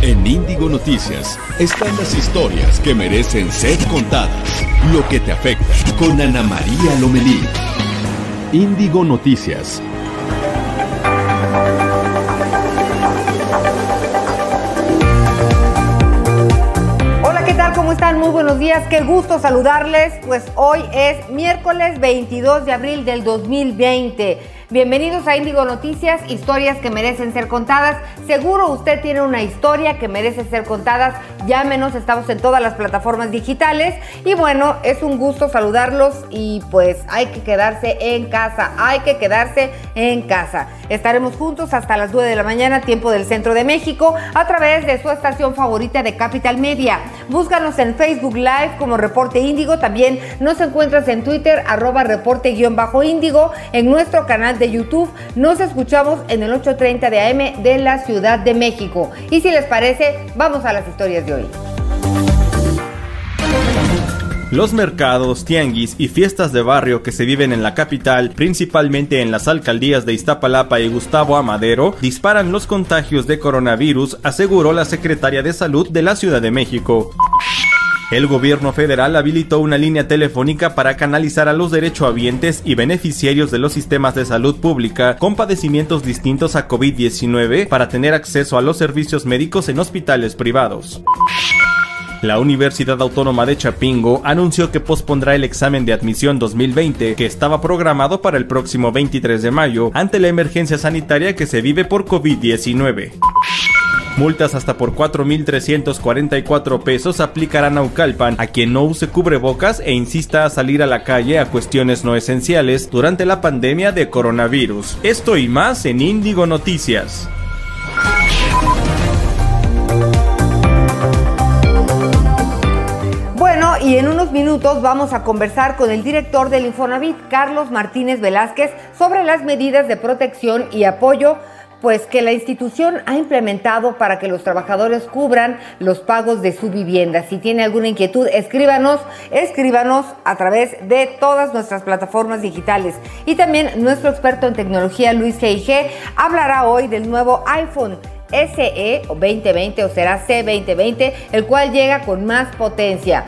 En Índigo Noticias están las historias que merecen ser contadas. Lo que te afecta con Ana María Lomelí. Índigo Noticias. Hola, ¿qué tal? ¿Cómo están? Muy buenos días. Qué gusto saludarles. Pues hoy es miércoles 22 de abril del 2020. Bienvenidos a Índigo Noticias, historias que merecen ser contadas. Seguro usted tiene una historia que merece ser contada. Llámenos, estamos en todas las plataformas digitales. Y bueno, es un gusto saludarlos y pues hay que quedarse en casa, hay que quedarse en casa. Estaremos juntos hasta las 9 de la mañana, tiempo del centro de México, a través de su estación favorita de Capital Media. Búscanos en Facebook Live como Reporte Índigo. También nos encuentras en Twitter, arroba reporte-índigo, en nuestro canal de YouTube. Nos escuchamos en el 8.30 de AM de la Ciudad de México. Y si les parece, vamos a las historias de hoy. Los mercados, tianguis y fiestas de barrio que se viven en la capital, principalmente en las alcaldías de Iztapalapa y Gustavo Amadero, disparan los contagios de coronavirus, aseguró la secretaria de Salud de la Ciudad de México. El gobierno federal habilitó una línea telefónica para canalizar a los derechohabientes y beneficiarios de los sistemas de salud pública con padecimientos distintos a COVID-19 para tener acceso a los servicios médicos en hospitales privados. La Universidad Autónoma de Chapingo anunció que pospondrá el examen de admisión 2020 que estaba programado para el próximo 23 de mayo ante la emergencia sanitaria que se vive por COVID-19. Multas hasta por 4.344 pesos aplicarán a Ucalpan a quien no use cubrebocas e insista a salir a la calle a cuestiones no esenciales durante la pandemia de coronavirus. Esto y más en Índigo Noticias. Bueno, y en unos minutos vamos a conversar con el director del Infonavit, Carlos Martínez Velázquez, sobre las medidas de protección y apoyo pues que la institución ha implementado para que los trabajadores cubran los pagos de su vivienda. Si tiene alguna inquietud, escríbanos, escríbanos a través de todas nuestras plataformas digitales. Y también nuestro experto en tecnología, Luis G.I.G., hablará hoy del nuevo iPhone. SE o 2020 o será C2020, el cual llega con más potencia.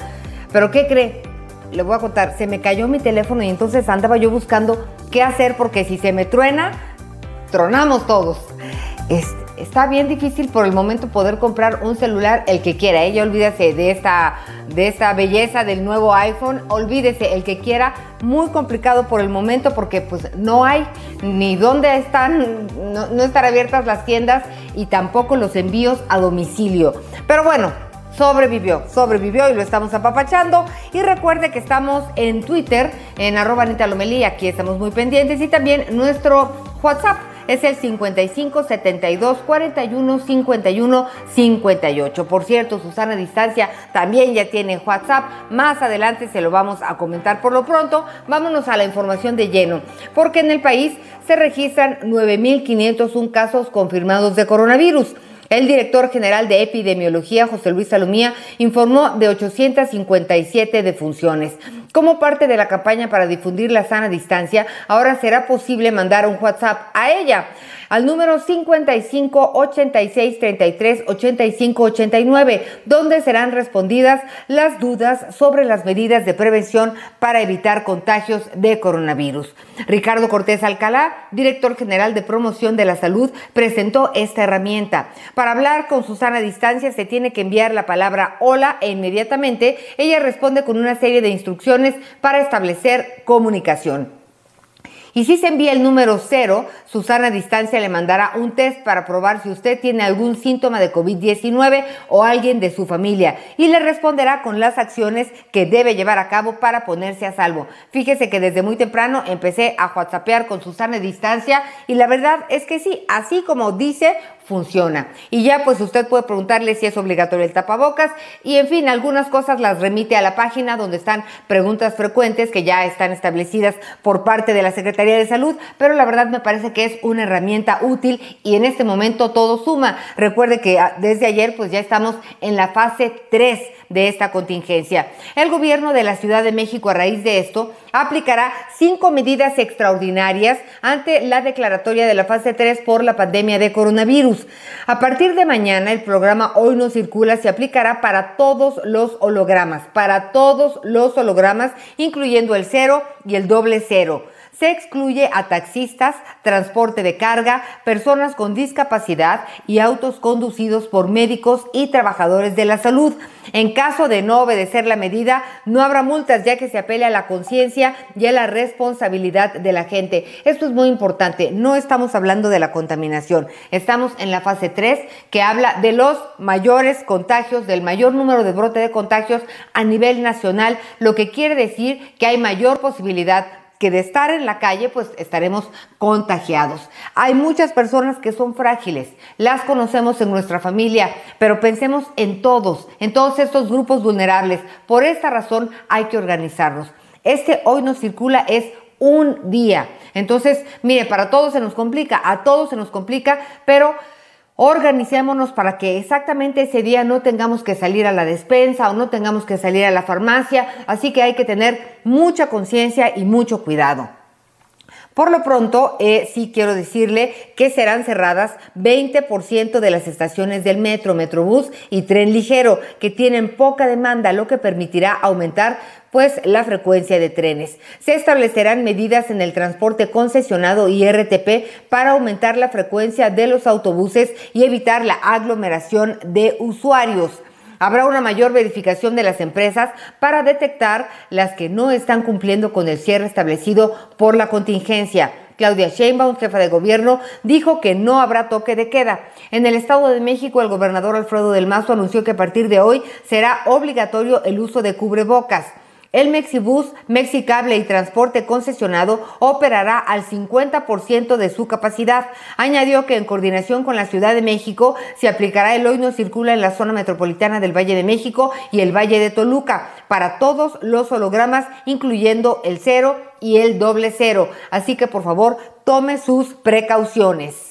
Pero ¿qué cree? Le voy a contar, se me cayó mi teléfono y entonces andaba yo buscando qué hacer porque si se me truena, tronamos todos. está bien difícil por el momento poder comprar un celular el que quiera. Ella ¿eh? olvídese de esta, de esta belleza del nuevo iPhone. Olvídese el que quiera. Muy complicado por el momento porque pues no hay ni dónde están, no, no están abiertas las tiendas y tampoco los envíos a domicilio. Pero bueno, sobrevivió, sobrevivió y lo estamos apapachando. Y recuerde que estamos en Twitter, en arroba Anita Lomelí, aquí estamos muy pendientes y también nuestro WhatsApp es el 55 72 41 51 58. Por cierto, Susana Distancia también ya tiene WhatsApp. Más adelante se lo vamos a comentar. Por lo pronto, vámonos a la información de lleno, porque en el país se registran 9.501 casos confirmados de coronavirus. El director general de epidemiología, José Luis Salomía, informó de 857 defunciones. Como parte de la campaña para difundir la sana distancia, ahora será posible mandar un WhatsApp a ella al número 55 86 33 85 89, donde serán respondidas las dudas sobre las medidas de prevención para evitar contagios de coronavirus. Ricardo Cortés Alcalá, director general de promoción de la salud, presentó esta herramienta. Para hablar con Susana Distancia se tiene que enviar la palabra hola e inmediatamente ella responde con una serie de instrucciones para establecer comunicación. Y si se envía el número cero, Susana Distancia le mandará un test para probar si usted tiene algún síntoma de COVID-19 o alguien de su familia y le responderá con las acciones que debe llevar a cabo para ponerse a salvo. Fíjese que desde muy temprano empecé a whatsappear con Susana Distancia y la verdad es que sí, así como dice, funciona. Y ya pues usted puede preguntarle si es obligatorio el tapabocas y en fin, algunas cosas las remite a la página donde están preguntas frecuentes que ya están establecidas por parte de la Secretaría de Salud, pero la verdad me parece que es una herramienta útil y en este momento todo suma. Recuerde que ah, desde ayer pues ya estamos en la fase 3 de esta contingencia. El gobierno de la Ciudad de México a raíz de esto aplicará cinco medidas extraordinarias ante la declaratoria de la fase 3 por la pandemia de coronavirus. A partir de mañana, el programa Hoy no circula se aplicará para todos los hologramas, para todos los hologramas, incluyendo el cero y el doble cero. Se excluye a taxistas, transporte de carga, personas con discapacidad y autos conducidos por médicos y trabajadores de la salud. En caso de no obedecer la medida, no habrá multas ya que se apele a la conciencia y a la responsabilidad de la gente. Esto es muy importante. No estamos hablando de la contaminación. Estamos en la fase 3 que habla de los mayores contagios, del mayor número de brote de contagios a nivel nacional, lo que quiere decir que hay mayor posibilidad que de estar en la calle pues estaremos contagiados. Hay muchas personas que son frágiles, las conocemos en nuestra familia, pero pensemos en todos, en todos estos grupos vulnerables. Por esta razón hay que organizarnos. Este hoy nos circula es un día. Entonces, mire, para todos se nos complica, a todos se nos complica, pero Organicémonos para que exactamente ese día no tengamos que salir a la despensa o no tengamos que salir a la farmacia, así que hay que tener mucha conciencia y mucho cuidado. Por lo pronto, eh, sí quiero decirle que serán cerradas 20% de las estaciones del metro, metrobús y tren ligero, que tienen poca demanda, lo que permitirá aumentar pues la frecuencia de trenes. Se establecerán medidas en el transporte concesionado y RTP para aumentar la frecuencia de los autobuses y evitar la aglomeración de usuarios. Habrá una mayor verificación de las empresas para detectar las que no están cumpliendo con el cierre establecido por la contingencia. Claudia Sheinbaum, jefa de gobierno, dijo que no habrá toque de queda. En el Estado de México, el gobernador Alfredo del Mazo anunció que a partir de hoy será obligatorio el uso de cubrebocas. El Mexibus, Mexicable y Transporte Concesionado operará al 50% de su capacidad. Añadió que en coordinación con la Ciudad de México se aplicará el hoy no circula en la zona metropolitana del Valle de México y el Valle de Toluca para todos los hologramas, incluyendo el cero y el doble cero. Así que por favor tome sus precauciones.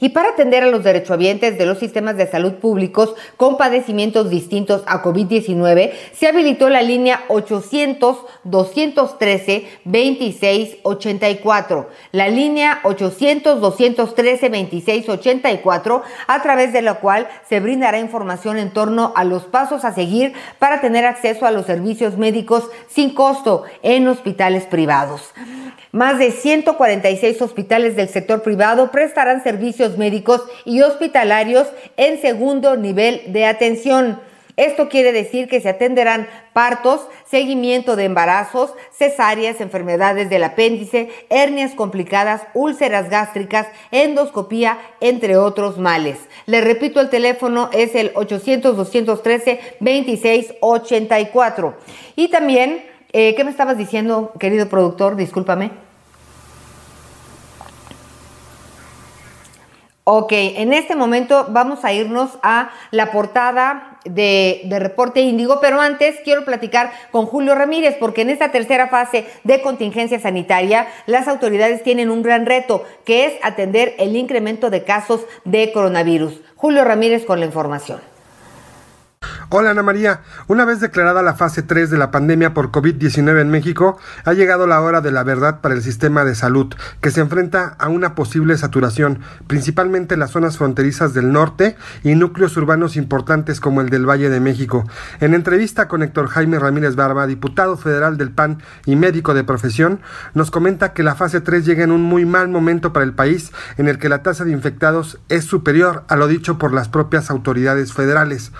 Y para atender a los derechohabientes de los sistemas de salud públicos con padecimientos distintos a COVID-19, se habilitó la línea 800-213-2684. La línea 800-213-2684, a través de la cual se brindará información en torno a los pasos a seguir para tener acceso a los servicios médicos sin costo en hospitales privados. Más de 146 hospitales del sector privado prestarán servicios médicos y hospitalarios en segundo nivel de atención. Esto quiere decir que se atenderán partos, seguimiento de embarazos, cesáreas, enfermedades del apéndice, hernias complicadas, úlceras gástricas, endoscopía, entre otros males. Le repito, el teléfono es el 800-213-2684. Y también, eh, ¿qué me estabas diciendo, querido productor? Discúlpame. Ok, en este momento vamos a irnos a la portada de, Reporte Índigo, pero antes quiero platicar con Julio Ramírez, porque en esta tercera fase de contingencia sanitaria, las autoridades tienen un gran reto, que es atender el incremento de casos de coronavirus. Julio Ramírez con la información. Hola Ana María, una vez declarada la fase 3 de la pandemia por COVID-19 en México, ha llegado la hora de la verdad para el sistema de salud, que se enfrenta a una posible saturación, principalmente en las zonas fronterizas del norte y núcleos urbanos importantes como el del Valle de México. En entrevista con Héctor Jaime Ramírez Barba, diputado federal del PAN y médico de profesión, nos comenta que la fase 3 llega en un muy mal momento para el país, en el que la tasa de infectados es superior a lo dicho por las propias autoridades federales.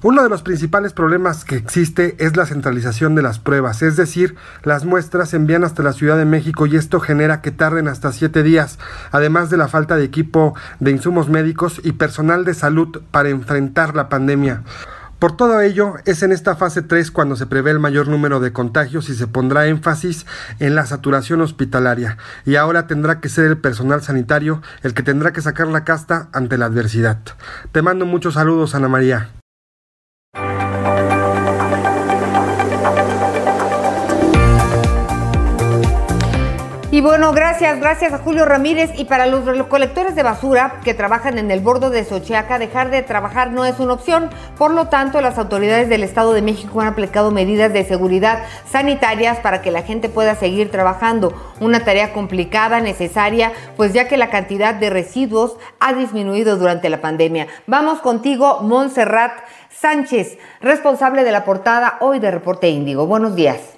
Uno de los principales problemas que existe es la centralización de las pruebas, es decir, las muestras se envían hasta la Ciudad de México y esto genera que tarden hasta siete días, además de la falta de equipo de insumos médicos y personal de salud para enfrentar la pandemia. Por todo ello, es en esta fase 3 cuando se prevé el mayor número de contagios y se pondrá énfasis en la saturación hospitalaria. Y ahora tendrá que ser el personal sanitario el que tendrá que sacar la casta ante la adversidad. Te mando muchos saludos, Ana María. Y bueno, gracias, gracias a Julio Ramírez. Y para los recolectores de basura que trabajan en el bordo de Xochiaca, dejar de trabajar no es una opción. Por lo tanto, las autoridades del Estado de México han aplicado medidas de seguridad sanitarias para que la gente pueda seguir trabajando. Una tarea complicada, necesaria, pues ya que la cantidad de residuos ha disminuido durante la pandemia. Vamos contigo, Montserrat Sánchez, responsable de la portada hoy de Reporte Índigo. Buenos días.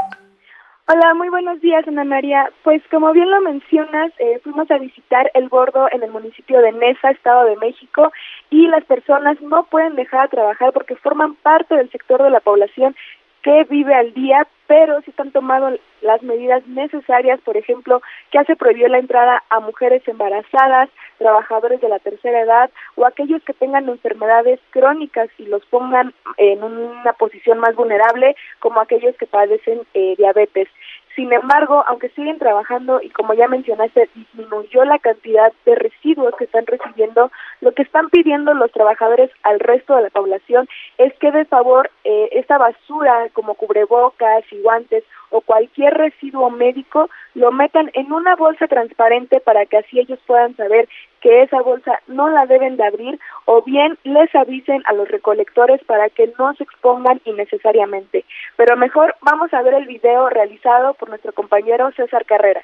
Hola, muy buenos días, Ana María. Pues como bien lo mencionas, eh, fuimos a visitar el bordo en el municipio de Nesa, Estado de México, y las personas no pueden dejar de trabajar porque forman parte del sector de la población que vive al día, pero si están tomando las medidas necesarias, por ejemplo, que se prohibió la entrada a mujeres embarazadas, trabajadores de la tercera edad o aquellos que tengan enfermedades crónicas y los pongan en una posición más vulnerable, como aquellos que padecen eh, diabetes. Sin embargo, aunque siguen trabajando y como ya mencionaste, disminuyó la cantidad de residuos que están recibiendo, lo que están pidiendo los trabajadores al resto de la población es que de favor eh, esta basura como cubrebocas y guantes o cualquier residuo médico lo metan en una bolsa transparente para que así ellos puedan saber que esa bolsa no la deben de abrir o bien les avisen a los recolectores para que no se expongan innecesariamente. Pero mejor vamos a ver el video realizado por nuestro compañero César Carrera.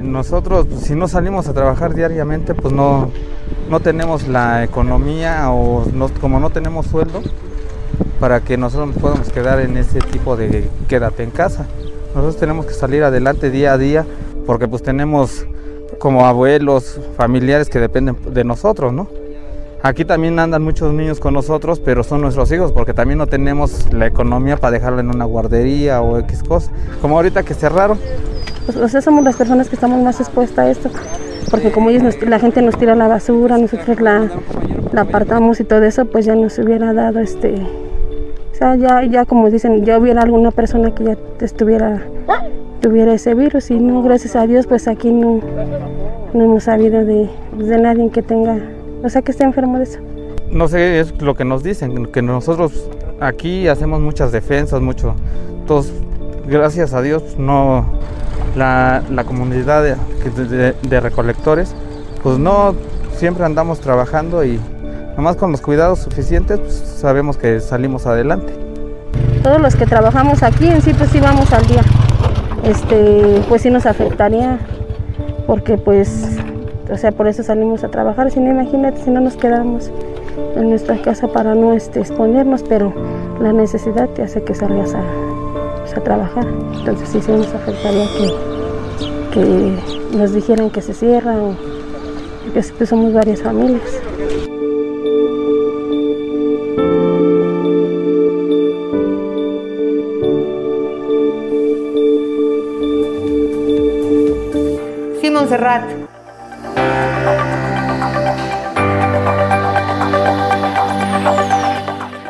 Nosotros, pues, si no salimos a trabajar diariamente, pues no, no tenemos la economía o como no tenemos sueldo para que nosotros nos podamos quedar en ese tipo de quédate en casa. Nosotros tenemos que salir adelante día a día porque pues tenemos como abuelos, familiares que dependen de nosotros, ¿no? Aquí también andan muchos niños con nosotros, pero son nuestros hijos porque también no tenemos la economía para dejarla en una guardería o X cosa. Como ahorita que cerraron. Pues, o sea, somos las personas que estamos más expuestas a esto porque como ellos la gente nos tira la basura, nosotros la, apartamos y todo eso, pues ya nos hubiera dado este, o sea, ya, ya como dicen, ya hubiera alguna persona que ya estuviera, tuviera ese virus y no, gracias a Dios, pues aquí no, no hemos sabido de, de nadie que tenga, o sea, que esté enfermo de eso. No sé, es lo que nos dicen, que nosotros aquí hacemos muchas defensas, mucho, todos, gracias a Dios, no la, comunidad de, recolectores, pues no siempre andamos trabajando y nomás con los cuidados suficientes pues sabemos que salimos adelante. Todos los que trabajamos aquí en sí pues sí vamos al día. Este, pues sí nos afectaría porque pues o sea, por eso salimos a trabajar, si no imagínate si no nos quedamos en nuestra casa para no este, exponernos, pero la necesidad te hace que salgas a, a trabajar. Entonces sí, se nos afectaría que, nos dijeran que se cierra o pues, somos varias familias. Montserrat.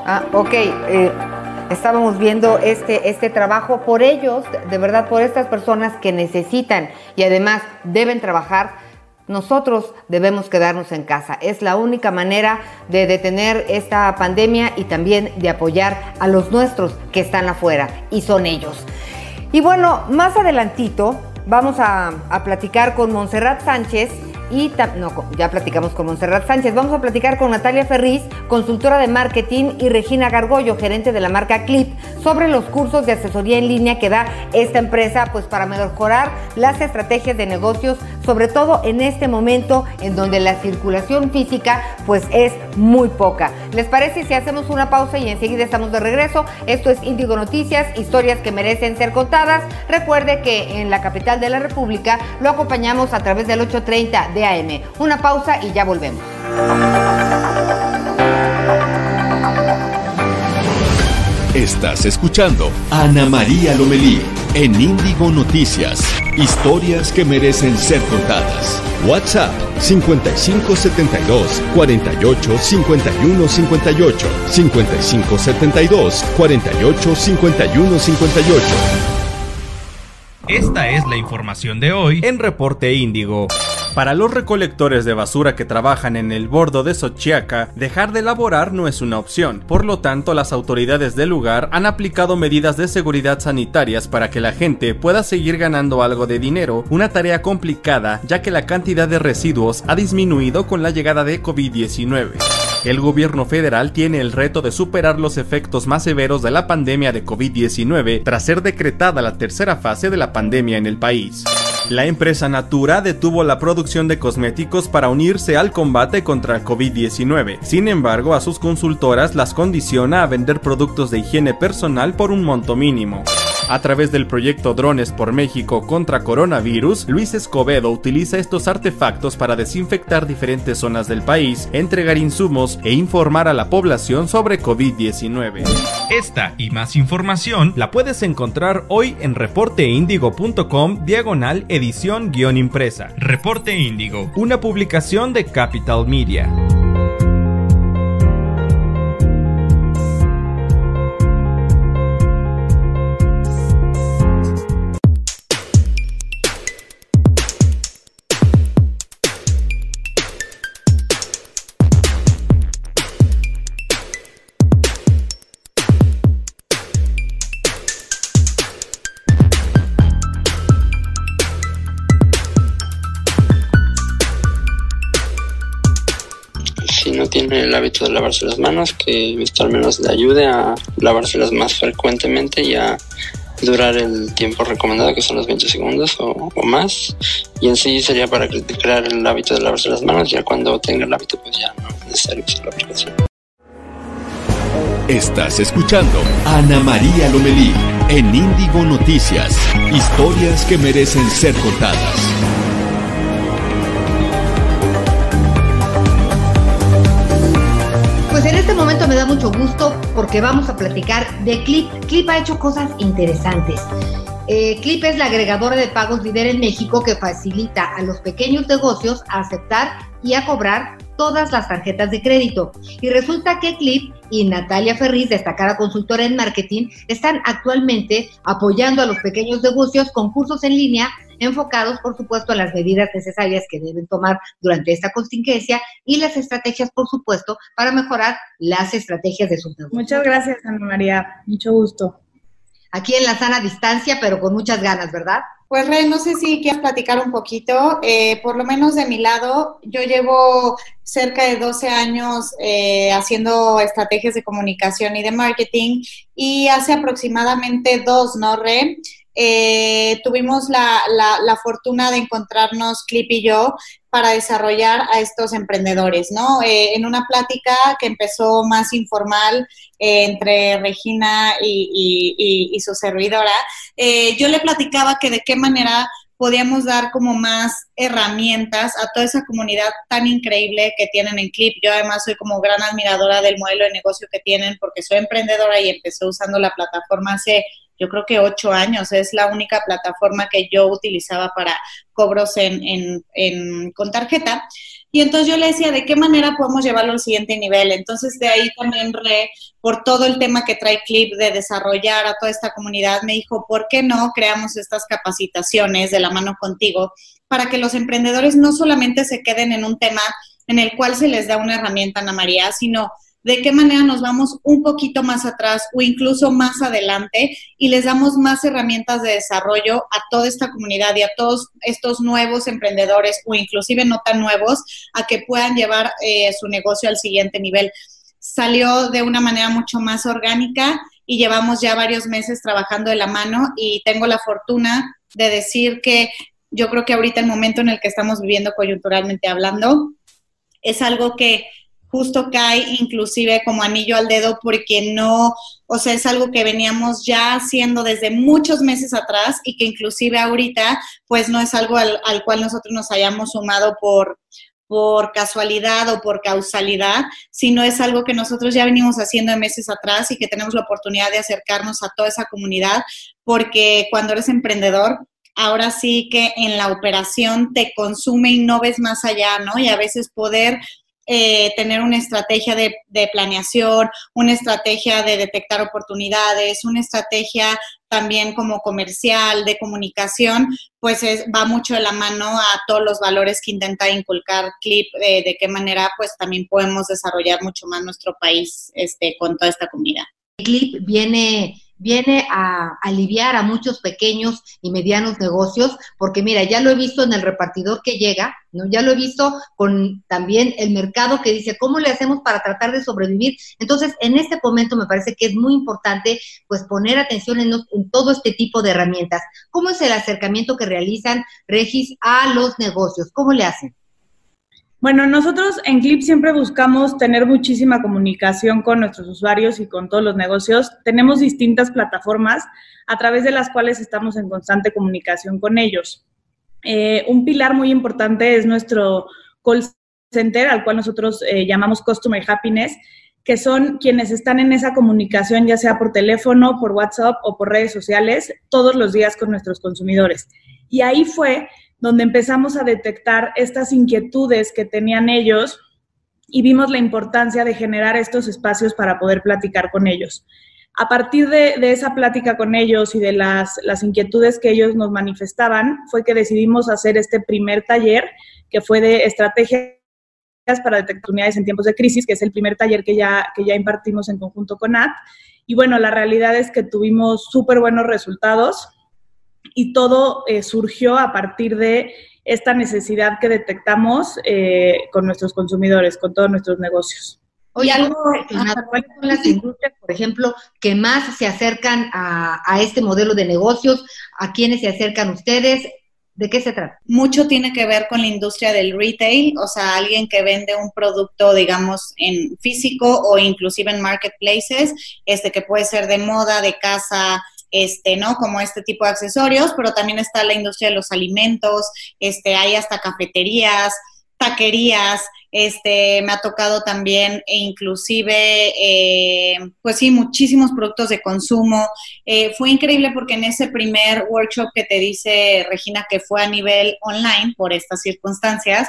Ah, ok. Eh, estábamos viendo este, este trabajo por ellos, de verdad, por estas personas que necesitan y además deben trabajar. Nosotros debemos quedarnos en casa. Es la única manera de detener esta pandemia y también de apoyar a los nuestros que están afuera y son ellos. Y bueno, más adelantito vamos a, platicar con Montserrat Sánchez y no, ya platicamos con Monserrat Sánchez. Vamos a platicar con Natalia Ferriz, consultora de marketing, y Regina Gargollo, gerente de la marca Clip, sobre los cursos de asesoría en línea que da esta empresa, pues para mejorar las estrategias de negocios, sobre todo en este momento en donde la circulación física pues es muy poca. ¿Les parece si hacemos una pausa y enseguida estamos de regreso? Esto es Índigo Noticias, historias que merecen ser contadas. Recuerde que en la capital de la República lo acompañamos a través del 830 de AM. Una pausa y ya volvemos. Estás escuchando Ana María Lomelí en Índigo Noticias. Historias que merecen ser contadas. WhatsApp 5572 48 51 58 5572 48 51 58. Esta es la información de hoy en Reporte Índigo. Para los recolectores de basura que trabajan en el bordo de Xochiaca, dejar de elaborar no es una opción. Por lo tanto, las autoridades del lugar han aplicado medidas de seguridad sanitarias para que la gente pueda seguir ganando algo de dinero, una tarea complicada ya que la cantidad de residuos ha disminuido con la llegada de COVID-19. El gobierno federal tiene el reto de superar los efectos más severos de la pandemia de COVID-19 tras ser decretada la tercera fase de la pandemia en el país. La empresa Natura detuvo la producción de cosméticos para unirse al combate contra el COVID-19. Sin embargo, a sus consultoras las condiciona a vender productos de higiene personal por un monto mínimo. A través del proyecto Drones por México contra coronavirus, Luis Escobedo utiliza estos artefactos para desinfectar diferentes zonas del país, entregar insumos e informar a la población sobre COVID-19. Esta y más información la puedes encontrar hoy en reporteindigo.com diagonal edición guion impresa. Reporte Índigo, una publicación de Capital Media. El hábito de lavarse las manos, que esto al menos le ayude a lavárselas más frecuentemente y a durar el tiempo recomendado, que son los 20 segundos o, más. Y en sí sería para crear el hábito de lavarse las manos, ya cuando tenga el hábito, pues ya no es necesario usar la aplicación. Estás escuchando Ana María Lomelí en Índigo Noticias. Historias que merecen ser contadas. Gusto porque vamos a platicar de Clip. Clip ha hecho cosas interesantes. Eh, Clip es la agregadora de pagos líder en México que facilita a los pequeños negocios a aceptar y a cobrar todas las tarjetas de crédito. Y resulta que Clip y Natalia Ferriz, destacada consultora en marketing, están actualmente apoyando a los pequeños negocios con cursos en línea enfocados, por supuesto, a las medidas necesarias que deben tomar durante esta contingencia y las estrategias, por supuesto, para mejorar las estrategias de sus negocios. Muchas gracias, Ana María. Mucho gusto. Aquí en la sana distancia, pero con muchas ganas, ¿verdad? Pues Rey, no sé si quieres platicar un poquito. Eh, por lo menos de mi lado, yo llevo cerca de 12 años eh, haciendo estrategias de comunicación y de marketing y hace aproximadamente dos, ¿no, Rey? Eh, tuvimos la, la, fortuna de encontrarnos Clip y yo para desarrollar a estos emprendedores, ¿no? Eh, en una plática que empezó más informal eh, entre Regina y, y su servidora, yo le platicaba que de qué manera podíamos dar como más herramientas a toda esa comunidad tan increíble que tienen en Clip. Yo además soy como gran admiradora del modelo de negocio que tienen porque soy emprendedora y empecé usando la plataforma hace yo creo que ocho años. Es la única plataforma que yo utilizaba para cobros en, en, en, con tarjeta. Y entonces yo le decía, ¿de qué manera podemos llevarlo al siguiente nivel? Entonces de ahí también re, por todo el tema que trae Clip de desarrollar a toda esta comunidad, me dijo, ¿por qué no creamos estas capacitaciones de la mano contigo para que los emprendedores no solamente se queden en un tema en el cual se les da una herramienta, Ana María, sino de qué manera nos vamos un poquito más atrás o incluso más adelante y les damos más herramientas de desarrollo a toda esta comunidad y a todos estos nuevos emprendedores o inclusive no tan nuevos a que puedan llevar eh, su negocio al siguiente nivel. Salió de una manera mucho más orgánica y llevamos ya varios meses trabajando de la mano y tengo la fortuna de decir que yo creo que ahorita el momento en el que estamos viviendo coyunturalmente hablando es algo que justo cae inclusive como anillo al dedo porque no, o sea, es algo que veníamos ya haciendo desde muchos meses atrás y que inclusive ahorita pues no es algo al, cual nosotros nos hayamos sumado por por casualidad o por causalidad, sino es algo que nosotros ya venimos haciendo meses atrás y que tenemos la oportunidad de acercarnos a toda esa comunidad, porque cuando eres emprendedor, ahora sí que en la operación te consume y no ves más allá, ¿no? Y a veces poder eh, tener una estrategia de, planeación, una estrategia de detectar oportunidades, una estrategia también como comercial, de comunicación, pues es, va mucho de la mano a todos los valores que intenta inculcar Clip, eh, de qué manera pues también podemos desarrollar mucho más nuestro país este, con toda esta comunidad. Clip viene viene a aliviar a muchos pequeños y medianos negocios, porque mira, ya lo he visto en el repartidor que llega, ¿no? Ya lo he visto con también el mercado que dice, ¿cómo le hacemos para tratar de sobrevivir? Entonces, en este momento me parece que es muy importante, pues, poner atención en, en todo este tipo de herramientas. ¿Cómo es el acercamiento que realizan Regis a los negocios? ¿Cómo le hacen? Bueno, nosotros en Clip siempre buscamos tener muchísima comunicación con nuestros usuarios y con todos los negocios. Tenemos distintas plataformas a través de las cuales estamos en constante comunicación con ellos. Eh, un pilar muy importante es nuestro call center, al cual nosotros eh, llamamos Customer Happiness, que son quienes están en esa comunicación, ya sea por teléfono, por WhatsApp o por redes sociales, todos los días con nuestros consumidores. Y ahí fue donde empezamos a detectar estas inquietudes que tenían ellos y vimos la importancia de generar estos espacios para poder platicar con ellos. A partir de, esa plática con ellos y de las, las, inquietudes que ellos nos manifestaban, fue que decidimos hacer este primer taller, que fue de estrategias para detectar unidades en tiempos de crisis, que es el primer taller que ya, que ya impartimos en conjunto con AT. Y bueno, la realidad es que tuvimos súper buenos resultados y todo eh, surgió a partir de esta necesidad que detectamos eh, con nuestros consumidores, con todos nuestros negocios. Oye, algo ¿cuáles son las industrias, por ejemplo, que más se acercan a, a este modelo de negocios? ¿A quiénes se acercan ustedes? ¿De qué se trata? Mucho tiene que ver con la industria del retail, o sea, alguien que vende un producto, digamos, en físico o inclusive en marketplaces, este que puede ser de moda, de casa, este, ¿no? Como este tipo de accesorios, pero también está la industria de los alimentos, este, hay hasta cafeterías, taquerías, este, me ha tocado también e inclusive, eh, pues sí, muchísimos productos de consumo. Eh, fue increíble porque en ese primer workshop que te dice Regina que fue a nivel online por estas circunstancias,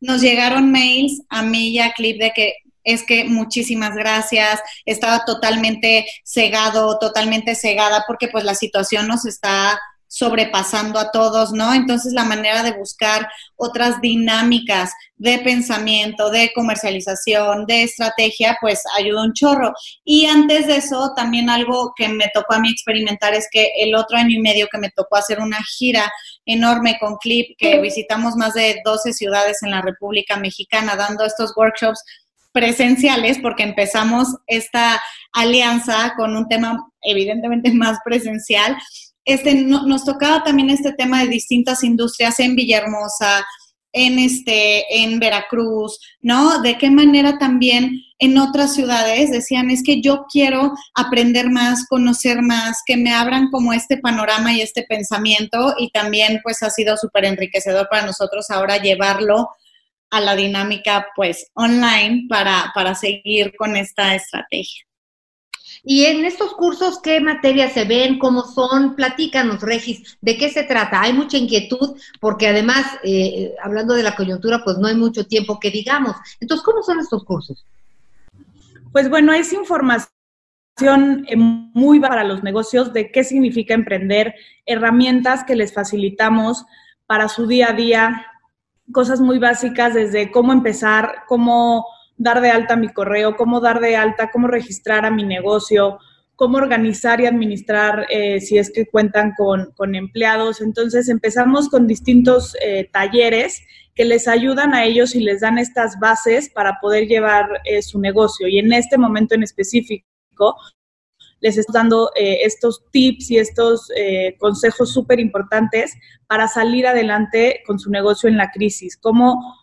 nos llegaron mails a mí y a Clip de que es que muchísimas gracias, estaba totalmente cegado, totalmente cegada, porque pues la situación nos está sobrepasando a todos, ¿no? Entonces la manera de buscar otras dinámicas de pensamiento, de comercialización, de estrategia, pues ayuda un chorro. Y antes de eso, también algo que me tocó a mí experimentar es que el otro año y medio que me tocó hacer una gira enorme con Clip, que visitamos más de 12 ciudades en la República Mexicana dando estos workshops presenciales porque empezamos esta alianza con un tema evidentemente más presencial. Este, nos tocaba también este tema de distintas industrias en Villahermosa, en, este, en Veracruz, ¿no? De qué manera también en otras ciudades decían, es que yo quiero aprender más, conocer más, que me abran como este panorama y este pensamiento y también pues ha sido súper enriquecedor para nosotros ahora llevarlo a la dinámica pues online para, para seguir con esta estrategia. Y en estos cursos, ¿qué materias se ven? ¿Cómo son? Platícanos, Regis, ¿de qué se trata? Hay mucha inquietud porque además, eh, hablando de la coyuntura, pues no hay mucho tiempo que digamos. Entonces, ¿cómo son estos cursos? Pues bueno, es información eh, muy para los negocios de qué significa emprender, herramientas que les facilitamos para su día a día, cosas muy básicas desde cómo empezar, cómo dar de alta mi correo, cómo dar de alta, cómo registrar a mi negocio, cómo organizar y administrar eh, si es que cuentan con, empleados. Entonces empezamos con distintos eh, talleres que les ayudan a ellos y les dan estas bases para poder llevar eh, su negocio. Y en este momento en específico, les estoy dando eh, estos tips y estos eh, consejos súper importantes para salir adelante con su negocio en la crisis. Cómo,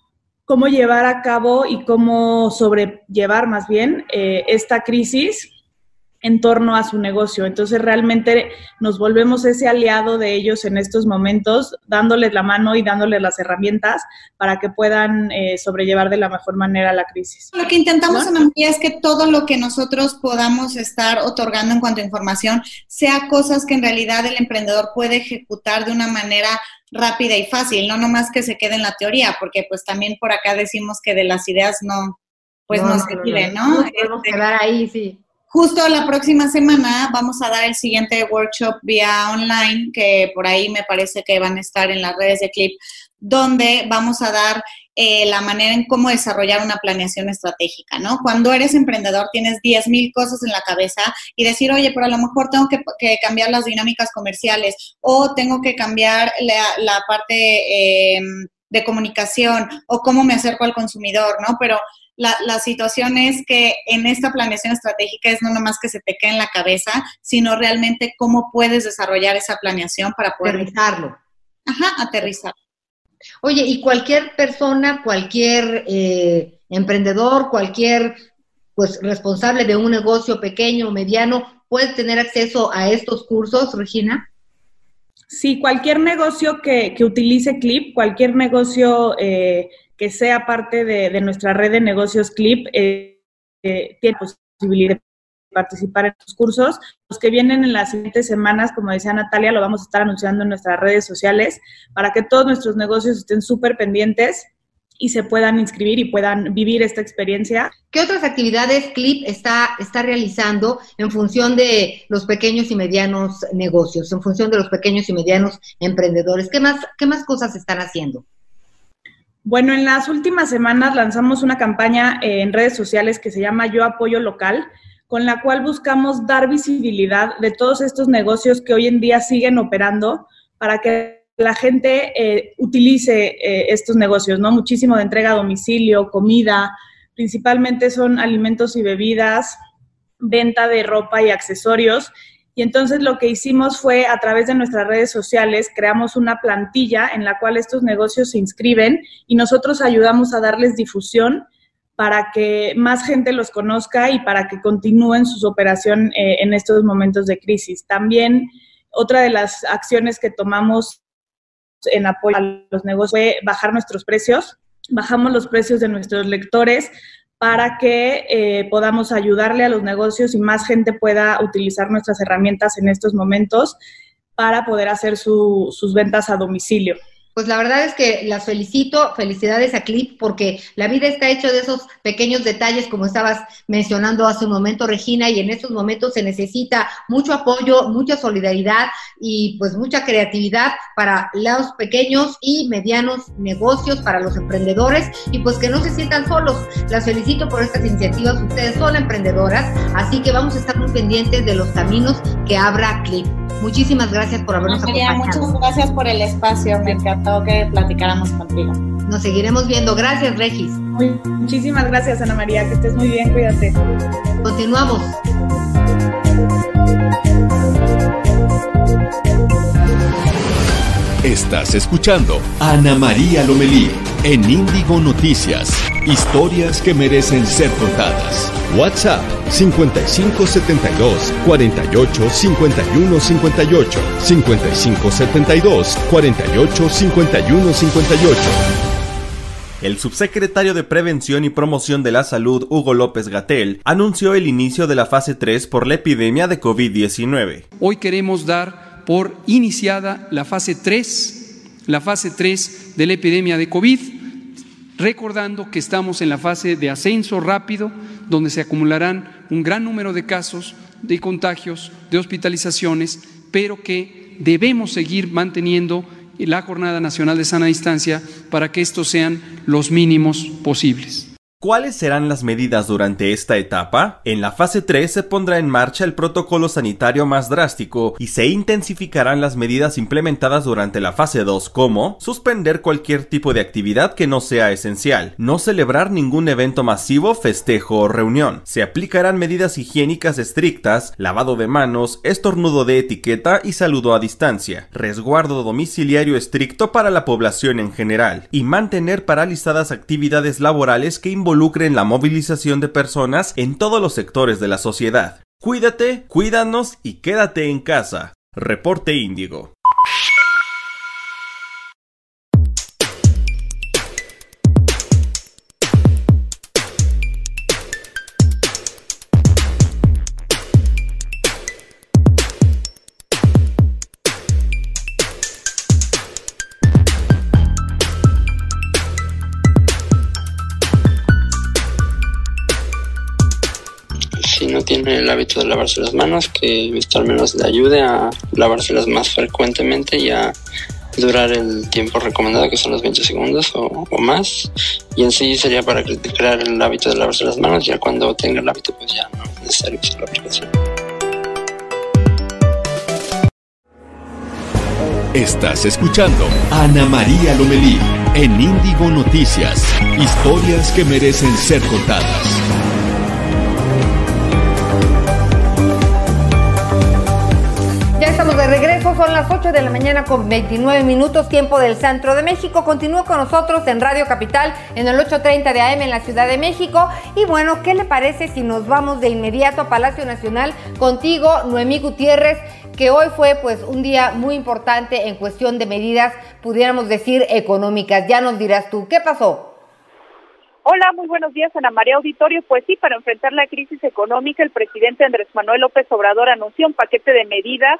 cómo llevar a cabo y cómo sobrellevar más bien eh, esta crisis en torno a su negocio. Entonces realmente nos volvemos ese aliado de ellos en estos momentos, dándoles la mano y dándoles las herramientas para que puedan eh, sobrellevar de la mejor manera la crisis. Lo que intentamos, ¿No? es que todo lo que nosotros podamos estar otorgando en cuanto a información sea cosas que en realidad el emprendedor puede ejecutar de una manera rápida y fácil, no nomás que se quede en la teoría, porque pues también por acá decimos que de las ideas no, pues no, no se vive, ¿no? ¿no? Podemos este, quedar ahí, sí. Justo la próxima semana vamos a dar el siguiente workshop vía online, que por ahí me parece que van a estar en las redes de Clip, donde vamos a dar eh, la manera en cómo desarrollar una planeación estratégica, ¿no? Cuando eres emprendedor tienes 10 mil cosas en la cabeza y decir, oye, pero a lo mejor tengo que, que cambiar las dinámicas comerciales o tengo que cambiar la, parte eh, de comunicación o cómo me acerco al consumidor, ¿no? Pero la, la, situación es que en esta planeación estratégica es no nomás que se te quede en la cabeza, sino realmente cómo puedes desarrollar esa planeación para poder... Aterrizarlo. Ajá, aterrizar. Oye, y cualquier persona, cualquier eh, emprendedor, cualquier pues responsable de un negocio pequeño o mediano, puede tener acceso a estos cursos, Regina? Sí, cualquier negocio que, que utilice Clip, cualquier negocio eh, que sea parte de, nuestra red de negocios Clip, eh, eh, tiene posibilidad de participar en los cursos. Los que vienen en las siguientes semanas, como decía Natalia, lo vamos a estar anunciando en nuestras redes sociales para que todos nuestros negocios estén súper pendientes y se puedan inscribir y puedan vivir esta experiencia. ¿Qué otras actividades CLIP está, está realizando en función de los pequeños y medianos negocios, en función de los pequeños y medianos emprendedores? ¿Qué más, qué más cosas están haciendo? Bueno, en las últimas semanas lanzamos una campaña en redes sociales que se llama Yo Apoyo Local, con la cual buscamos dar visibilidad de todos estos negocios que hoy en día siguen operando para que la gente eh, utilice eh, estos negocios, ¿no? Muchísimo de entrega a domicilio, comida, principalmente son alimentos y bebidas, venta de ropa y accesorios. Y entonces lo que hicimos fue a través de nuestras redes sociales creamos una plantilla en la cual estos negocios se inscriben y nosotros ayudamos a darles difusión para que más gente los conozca y para que continúen su operación eh, en estos momentos de crisis. También otra de las acciones que tomamos en apoyo a los negocios fue bajar nuestros precios. Bajamos los precios de nuestros lectores para que eh, podamos ayudarle a los negocios y más gente pueda utilizar nuestras herramientas en estos momentos para poder hacer su, sus ventas a domicilio. Pues la verdad es que las felicito, felicidades a Clip, porque la vida está hecha de esos pequeños detalles, como estabas mencionando hace un momento, Regina, y en estos momentos se necesita mucho apoyo, mucha solidaridad y pues mucha creatividad para los pequeños y medianos negocios, para los emprendedores, y pues que no se sientan solos. Las felicito por estas iniciativas, ustedes son emprendedoras, así que vamos a estar muy pendientes de los caminos que abra Clip. Muchísimas gracias por habernos María, acompañado. Muchas gracias por el espacio, me encantó que platicáramos contigo. Nos seguiremos viendo. Gracias, Regis. Muy, muchísimas gracias, Ana María, que estés muy bien, cuídate. Continuamos. Estás escuchando Ana María Lomelí en Índigo Noticias. Historias que merecen ser contadas. WhatsApp 5572 48 51 58 5572 48 51 58. El subsecretario de Prevención y Promoción de la Salud, Hugo López Gatel, anunció el inicio de la fase 3 por la epidemia de COVID-19. Hoy queremos dar por iniciada la fase 3, la fase 3 de la epidemia de COVID, recordando que estamos en la fase de ascenso rápido, donde se acumularán un gran número de casos, de contagios, de hospitalizaciones, pero que debemos seguir manteniendo la Jornada Nacional de Sana Distancia para que estos sean los mínimos posibles. ¿Cuáles serán las medidas durante esta etapa? En la fase 3 se pondrá en marcha el protocolo sanitario más drástico y se intensificarán las medidas implementadas durante la fase 2 como suspender cualquier tipo de actividad que no sea esencial, no celebrar ningún evento masivo, festejo o reunión. Se aplicarán medidas higiénicas estrictas, lavado de manos, estornudo de etiqueta y saludo a distancia, resguardo domiciliario estricto para la población en general y mantener paralizadas actividades laborales que involucren la movilización de personas en todos los sectores de la sociedad. Cuídate, cuídanos y quédate en casa. Reporte Índigo. El hábito de lavarse las manos, que esto al menos le ayude a lavárselas más frecuentemente y a durar el tiempo recomendado, que son los 20 segundos o, más. Y en sí sería para crear el hábito de lavarse las manos, ya cuando tenga el hábito, pues ya no es necesario usar la aplicación. Estás escuchando Ana María Lomelí en Índigo Noticias. Historias que merecen ser contadas. Son las 8 de la mañana con 29 minutos, tiempo del centro de México. Continúa con nosotros en Radio Capital en el 8.30 de AM en la Ciudad de México. Y bueno, ¿qué le parece si nos vamos de inmediato a Palacio Nacional contigo, Noemí Gutiérrez? que hoy fue pues un día muy importante en cuestión de medidas, pudiéramos decir, económicas. Ya nos dirás tú, ¿qué pasó? Hola, muy buenos días, Ana María Auditorio. Pues sí, para enfrentar la crisis económica, el presidente Andrés Manuel López Obrador anunció un paquete de medidas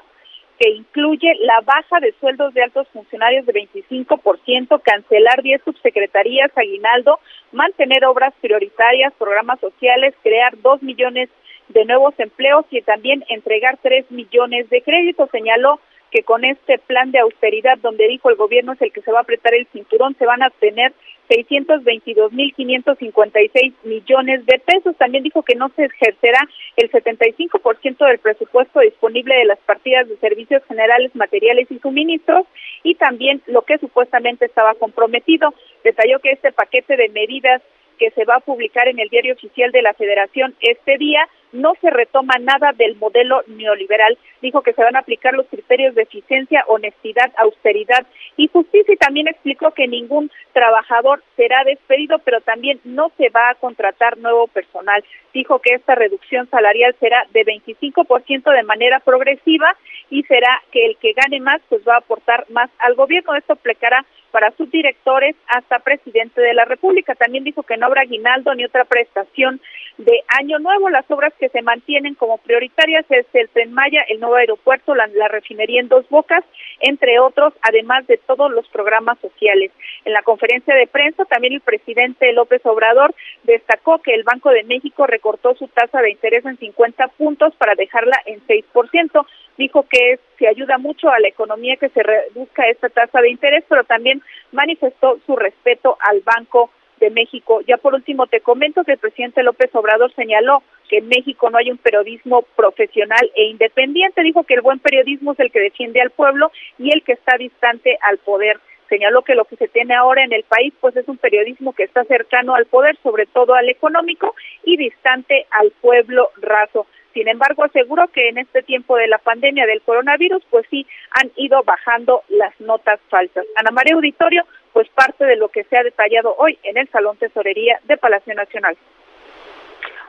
que incluye la baja de sueldos de altos funcionarios de 25%, cancelar 10 subsecretarías, aguinaldo, mantener obras prioritarias, programas sociales, crear 2 millones de nuevos empleos y también entregar 3 millones de créditos. Señaló que con este plan de austeridad, donde dijo el gobierno es el que se va a apretar el cinturón, se van a tener 622.556 millones de pesos. También dijo que no se ejercerá el 75% del presupuesto disponible de las partidas de servicios generales, materiales y suministros y también lo que supuestamente estaba comprometido. Detalló que este paquete de medidas que se va a publicar en el diario oficial de la Federación este día, no se retoma nada del modelo neoliberal. Dijo que se van a aplicar los criterios de eficiencia, honestidad, austeridad y justicia y también explicó que ningún trabajador será despedido, pero también no se va a contratar nuevo personal. Dijo que esta reducción salarial será de 25% de manera progresiva y será que el que gane más pues va a aportar más al gobierno. Esto aplicará para subdirectores hasta presidente de la República. También dijo que no habrá aguinaldo ni otra prestación de año nuevo. Las obras que se mantienen como prioritarias es el Tren Maya, el nuevo aeropuerto, la, la refinería en Dos Bocas, entre otros, además de todos los programas sociales. En la conferencia de prensa, también el presidente López Obrador destacó que el Banco de México recortó su tasa de interés en 50 puntos para dejarla en 6% dijo que se ayuda mucho a la economía que se reduzca esta tasa de interés, pero también manifestó su respeto al Banco de México. Ya por último te comento que el presidente López Obrador señaló que en México no hay un periodismo profesional e independiente. Dijo que el buen periodismo es el que defiende al pueblo y el que está distante al poder. Señaló que lo que se tiene ahora en el país pues es un periodismo que está cercano al poder, sobre todo al económico y distante al pueblo raso. Sin embargo, aseguro que en este tiempo de la pandemia del coronavirus, pues sí han ido bajando las notas falsas. Ana María Auditorio, pues parte de lo que se ha detallado hoy en el Salón Tesorería de Palacio Nacional.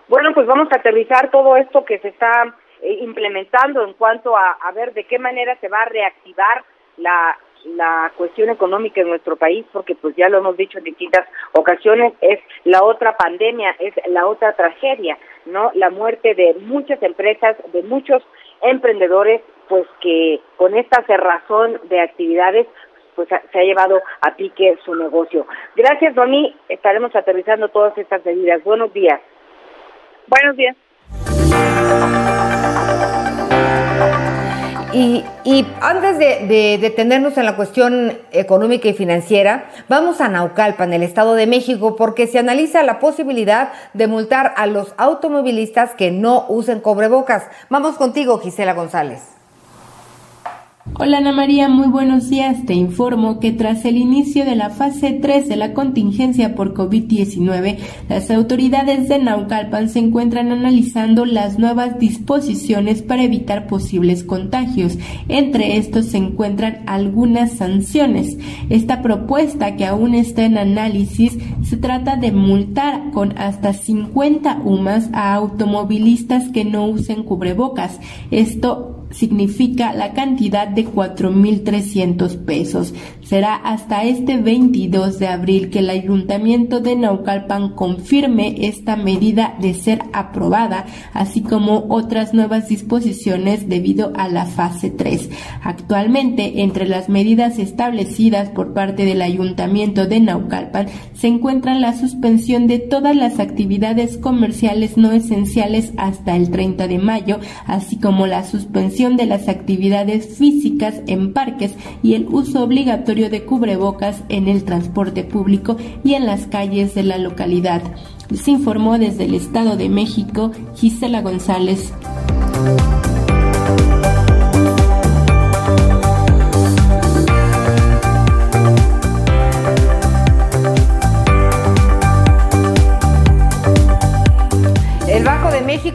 Bueno, pues vamos a aterrizar todo esto que se está eh, implementando en cuanto a, a ver de qué manera se va a reactivar la la cuestión económica en nuestro país, porque pues ya lo hemos dicho en distintas ocasiones, es la otra pandemia, es la otra tragedia, ¿no? La muerte de muchas empresas, de muchos emprendedores, pues que con esta cerrazón de actividades pues se ha llevado a pique su negocio. Gracias, Doni. Estaremos aterrizando todas estas medidas. Buenos días. Buenos días. Y, antes de, detenernos en la cuestión económica y financiera, vamos a Naucalpan, el Estado de México, porque se analiza la posibilidad de multar a los automovilistas que no usen cobrebocas. Vamos contigo, Gisela González. Hola Ana María, muy buenos días. Te informo que tras el inicio de la fase 3 de la contingencia por COVID-19, las autoridades de Naucalpan se encuentran analizando las nuevas disposiciones para evitar posibles contagios. Entre estos se encuentran algunas sanciones. Esta propuesta, que aún está en análisis, se trata de multar con hasta 50 UMAS a automovilistas que no usen cubrebocas. Esto significa la cantidad de 4.300 pesos. Será hasta este 22 de abril que el Ayuntamiento de Naucalpan confirme esta medida de ser aprobada, así como otras nuevas disposiciones debido a la fase 3. Actualmente, entre las medidas establecidas por parte del Ayuntamiento de Naucalpan se encuentran la suspensión de todas las actividades comerciales no esenciales hasta el 30 de mayo, así como la suspensión de las actividades físicas en parques y el uso obligatorio de cubrebocas en el transporte público y en las calles de la localidad. Se informó desde el Estado de México Gisela González.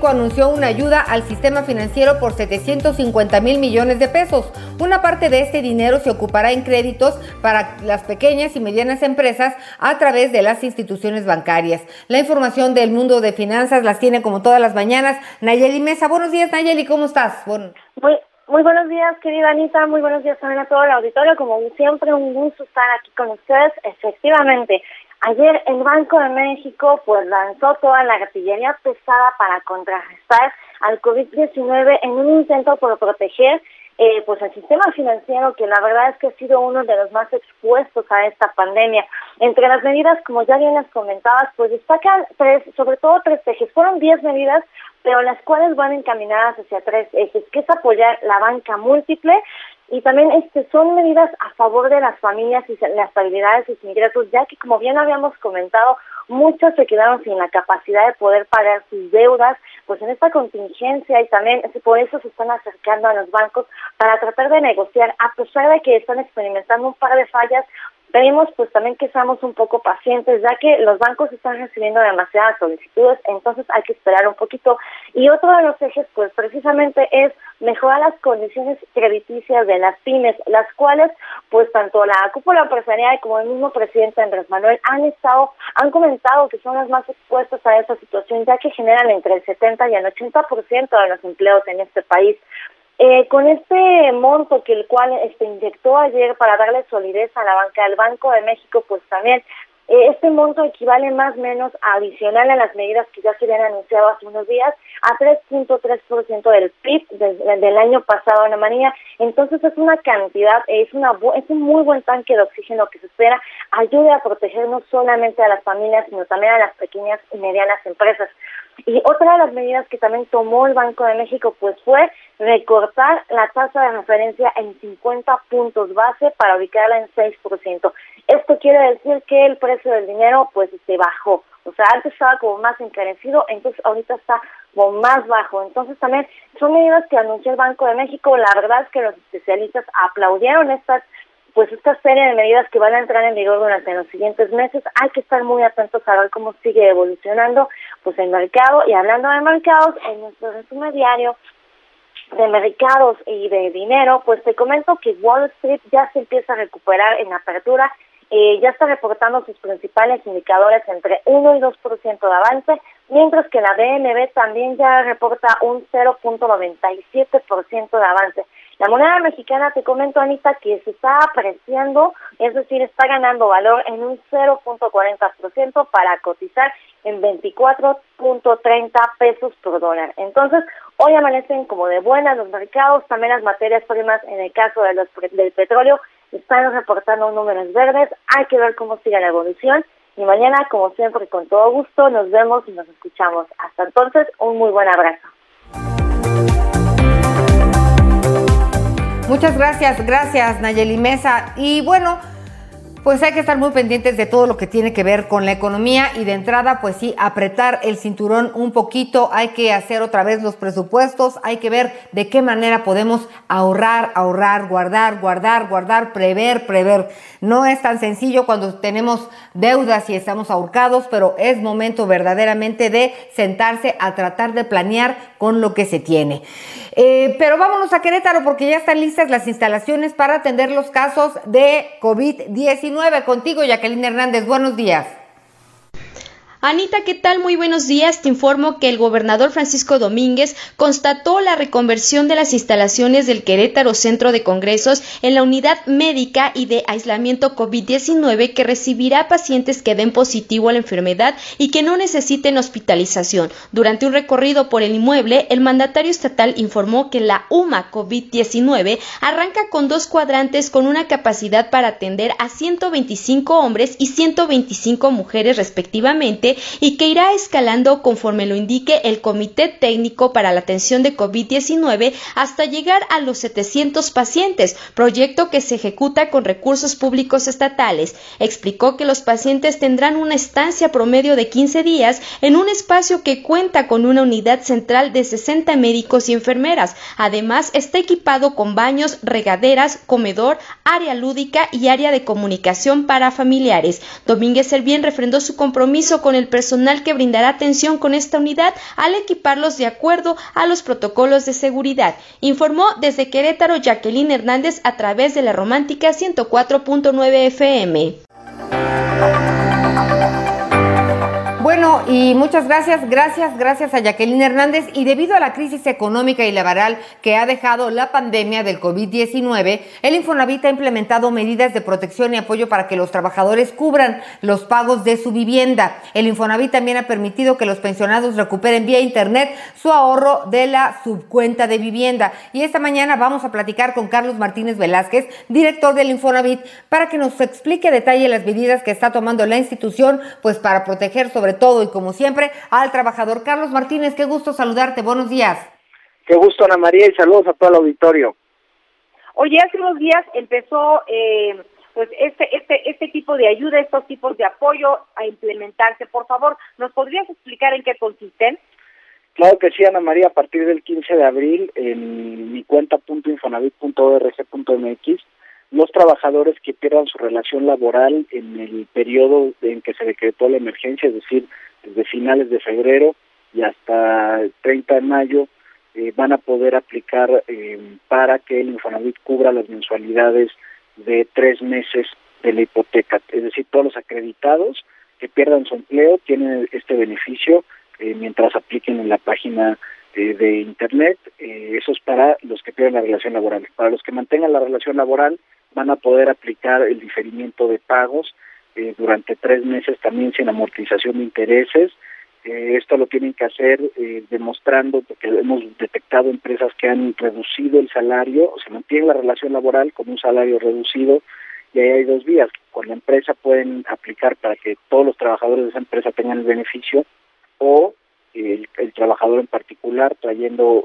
Anunció una ayuda al sistema financiero por 750 mil millones de pesos. Una parte de este dinero se ocupará en créditos para las pequeñas y medianas empresas a través de las instituciones bancarias. La información del mundo de finanzas las tiene como todas las mañanas Nayeli Mesa. Buenos días Nayeli, ¿cómo estás? Muy, muy buenos días, querida Anita. Muy buenos días también a todo el auditorio. Como siempre, un gusto estar aquí con ustedes. Efectivamente, Ayer el Banco de México pues lanzó toda la artillería pesada para contrarrestar al COVID-19 en un intento por proteger eh, pues el sistema financiero que la verdad es que ha sido uno de los más expuestos a esta pandemia. Entre las medidas, como ya bien les comentabas, pues destacan tres, sobre todo tres ejes. Fueron diez medidas, pero las cuales van encaminadas hacia tres ejes, que es apoyar la banca múltiple, y también este son medidas a favor de las familias y la estabilidad de sus ingresos, ya que como bien habíamos comentado, muchos se quedaron sin la capacidad de poder pagar sus deudas, pues en esta contingencia y también por eso se están acercando a los bancos para tratar de negociar, a pesar de que están experimentando un par de fallas, Pedimos pues también que seamos un poco pacientes, ya que los bancos están recibiendo demasiadas solicitudes, entonces hay que esperar un poquito. Y otro de los ejes pues precisamente es mejorar las condiciones crediticias de las pymes, las cuales pues tanto la cúpula empresarial como el mismo presidente Andrés Manuel han estado, han comentado que son las más expuestas a esta situación, ya que generan entre el 70 y el 80% de los empleos en este país. Eh, con este monto que el cual este inyectó ayer para darle solidez a la banca del Banco de México, pues también este monto equivale más o menos adicional a las medidas que ya se habían anunciado hace unos días a 3.3% del PIB del año pasado, Ana María. Entonces es una cantidad, es una es un muy buen tanque de oxígeno que se espera ayude a proteger no solamente a las familias, sino también a las pequeñas y medianas empresas. Y otra de las medidas que también tomó el Banco de México pues fue recortar la tasa de referencia en 50 puntos base para ubicarla en 6%. Esto quiere decir que el precio del dinero pues se bajó. O sea, antes estaba como más encarecido, entonces ahorita está como más bajo. Entonces también son medidas que anunció el Banco de México. La verdad es que los especialistas aplaudieron estas pues esta serie de medidas que van a entrar en vigor durante los siguientes meses, hay que estar muy atentos a ver cómo sigue evolucionando pues el mercado. Y hablando de mercados, en nuestro resumen diario de mercados y de dinero, pues te comento que Wall Street ya se empieza a recuperar en apertura, eh, ya está reportando sus principales indicadores entre 1 y 2% de avance, mientras que la BNB también ya reporta un 0.97% de avance. La moneda mexicana, te comento, Anita, que se está apreciando, es decir, está ganando valor en un 0.40% para cotizar en 24.30 pesos por dólar. Entonces, hoy amanecen como de buenas los mercados, también las materias primas, en el caso de los, del petróleo, están reportando números verdes, hay que ver cómo sigue la evolución. Y mañana, como siempre, con todo gusto, nos vemos y nos escuchamos. Hasta entonces, un muy buen abrazo. Muchas gracias, gracias Nayeli Mesa. Y bueno, pues hay que estar muy pendientes de todo lo que tiene que ver con la economía y de entrada, pues sí, apretar el cinturón un poquito, hay que hacer otra vez los presupuestos, hay que ver de qué manera podemos ahorrar, ahorrar, guardar, guardar, guardar, prever, prever. No es tan sencillo cuando tenemos deudas y estamos ahorcados, pero es momento verdaderamente de sentarse a tratar de planear con lo que se tiene. Eh, pero vámonos a Querétaro porque ya están listas las instalaciones para atender los casos de COVID-19. Contigo, Jacqueline Hernández, buenos días. Anita, ¿qué tal? Muy buenos días. Te informo que el gobernador Francisco Domínguez constató la reconversión de las instalaciones del Querétaro Centro de Congresos en la unidad médica y de aislamiento COVID-19 que recibirá pacientes que den positivo a la enfermedad y que no necesiten hospitalización. Durante un recorrido por el inmueble, el mandatario estatal informó que la UMA COVID-19 arranca con dos cuadrantes con una capacidad para atender a 125 hombres y 125 mujeres respectivamente y que irá escalando conforme lo indique el Comité Técnico para la Atención de COVID-19 hasta llegar a los 700 pacientes, proyecto que se ejecuta con recursos públicos estatales. Explicó que los pacientes tendrán una estancia promedio de 15 días en un espacio que cuenta con una unidad central de 60 médicos y enfermeras. Además, está equipado con baños, regaderas, comedor, área lúdica y área de comunicación para familiares. Domínguez Servién refrendó su compromiso con el personal que brindará atención con esta unidad al equiparlos de acuerdo a los protocolos de seguridad, informó desde Querétaro Jacqueline Hernández a través de la romántica 104.9 FM. Y muchas gracias, gracias, gracias a Jacqueline Hernández. Y debido a la crisis económica y laboral que ha dejado la pandemia del COVID-19, el Infonavit ha implementado medidas de protección y apoyo para que los trabajadores cubran los pagos de su vivienda. El Infonavit también ha permitido que los pensionados recuperen vía Internet su ahorro de la subcuenta de vivienda. Y esta mañana vamos a platicar con Carlos Martínez Velázquez, director del Infonavit, para que nos explique a detalle las medidas que está tomando la institución, pues para proteger sobre todo y como siempre al trabajador. Carlos Martínez, qué gusto saludarte, buenos días. Qué gusto Ana María y saludos a todo el auditorio. Oye, hace unos días empezó eh, pues este, este, este tipo de ayuda, estos tipos de apoyo a implementarse. Por favor, ¿nos podrías explicar en qué consisten? Claro que sí, Ana María, a partir del 15 de abril en mi cuenta .infonavit.org.mx los trabajadores que pierdan su relación laboral en el periodo en que se decretó la emergencia, es decir, desde finales de febrero y hasta el 30 de mayo, eh, van a poder aplicar eh, para que el Infonavit cubra las mensualidades de tres meses de la hipoteca. Es decir, todos los acreditados que pierdan su empleo tienen este beneficio eh, mientras apliquen en la página de Internet. eso es para los que pierden la relación laboral. Para los que mantengan la relación laboral, van a poder aplicar el diferimiento de pagos eh, durante tres meses también sin amortización de intereses. Eh, esto lo tienen que hacer eh, demostrando, porque hemos detectado empresas que han reducido el salario, o se mantiene la relación laboral con un salario reducido, y ahí hay dos vías. Con la empresa pueden aplicar para que todos los trabajadores de esa empresa tengan el beneficio, o el, el trabajador en particular trayendo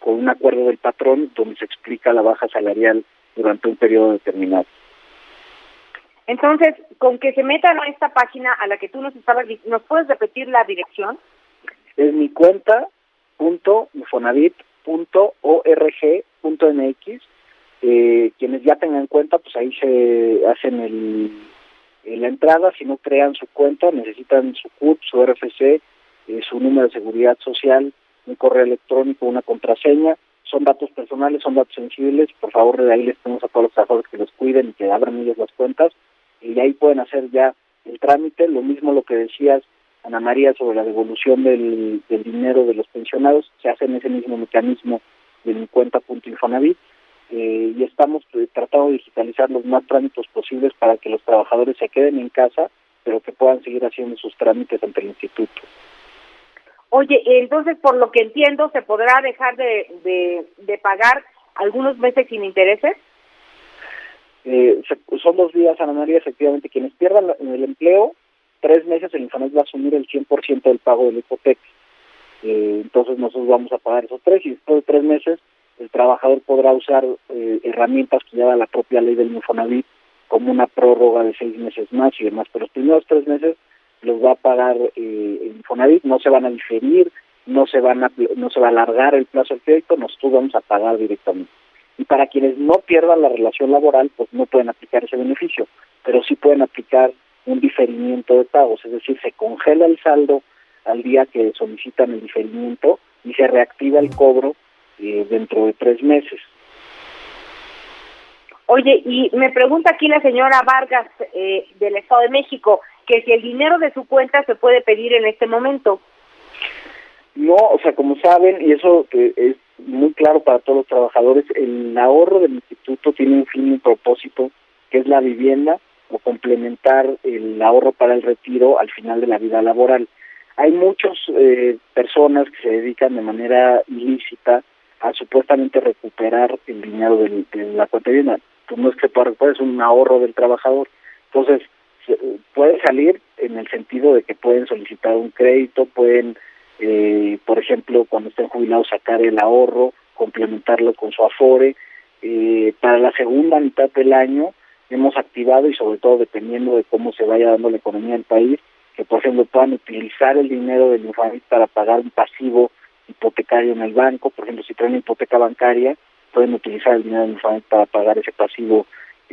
con un acuerdo del patrón donde se explica la baja salarial durante un periodo determinado. Entonces, con que se metan a esta página a la que tú nos estabas, ¿nos puedes repetir la dirección? Es mi cuenta punto eh, quienes ya tengan cuenta pues ahí se hacen el, la entrada si no crean su cuenta necesitan su CUT su RFC eh, su número de seguridad social un correo electrónico una contraseña son datos personales, son datos sensibles, por favor de ahí les pedimos a todos los trabajadores que los cuiden y que abran ellos las cuentas y ahí pueden hacer ya el trámite, lo mismo lo que decías Ana María sobre la devolución del, dinero de los pensionados, se hace en ese mismo mecanismo de mi cuenta punto Infonavit eh, y estamos eh, tratando de digitalizar los más trámites posibles para que los trabajadores se queden en casa, pero que puedan seguir haciendo sus trámites ante el instituto. Oye, entonces por lo que entiendo, ¿se podrá dejar de, de, pagar algunos meses sin intereses? Eh, son dos días, Ana María, efectivamente, quienes pierdan el empleo, tres meses el Infonavit va a asumir el 100% del pago de la hipoteca. Eh, entonces nosotros vamos a pagar esos tres y después de tres meses el trabajador podrá usar eh, herramientas que lleva la propia ley del Infonavit como una prórroga de seis meses más y demás, pero los primeros tres meses los va a pagar eh, Infonavit, no se van a diferir, no se van a, no se va a alargar el plazo del crédito, nosotros vamos a pagar directamente. Y para quienes no pierdan la relación laboral, pues no pueden aplicar ese beneficio, pero sí pueden aplicar un diferimiento de pagos, es decir, se congela el saldo al día que solicitan el diferimiento y se reactiva el cobro eh, dentro de tres meses. Oye, y me pregunta aquí la señora Vargas eh, del Estado de México que si el dinero de su cuenta se puede pedir en este momento. No, o sea, como saben, y eso es muy claro para todos los trabajadores, el ahorro del instituto tiene un fin y un propósito, que es la vivienda o complementar el ahorro para el retiro al final de la vida laboral. Hay muchas eh, personas que se dedican de manera ilícita a supuestamente recuperar el dinero de la cuenta de vivienda. Pues no es que pueda recuperar, es un ahorro del trabajador. Entonces, puede salir en el sentido de que pueden solicitar un crédito, pueden, eh, por ejemplo, cuando estén jubilados, sacar el ahorro, complementarlo con su afore. Eh, para la segunda mitad del año hemos activado y sobre todo dependiendo de cómo se vaya dando la economía del país, que por ejemplo puedan utilizar el dinero del Infonavit para pagar un pasivo hipotecario en el banco, por ejemplo si traen hipoteca bancaria, pueden utilizar el dinero del Infonavit para pagar ese pasivo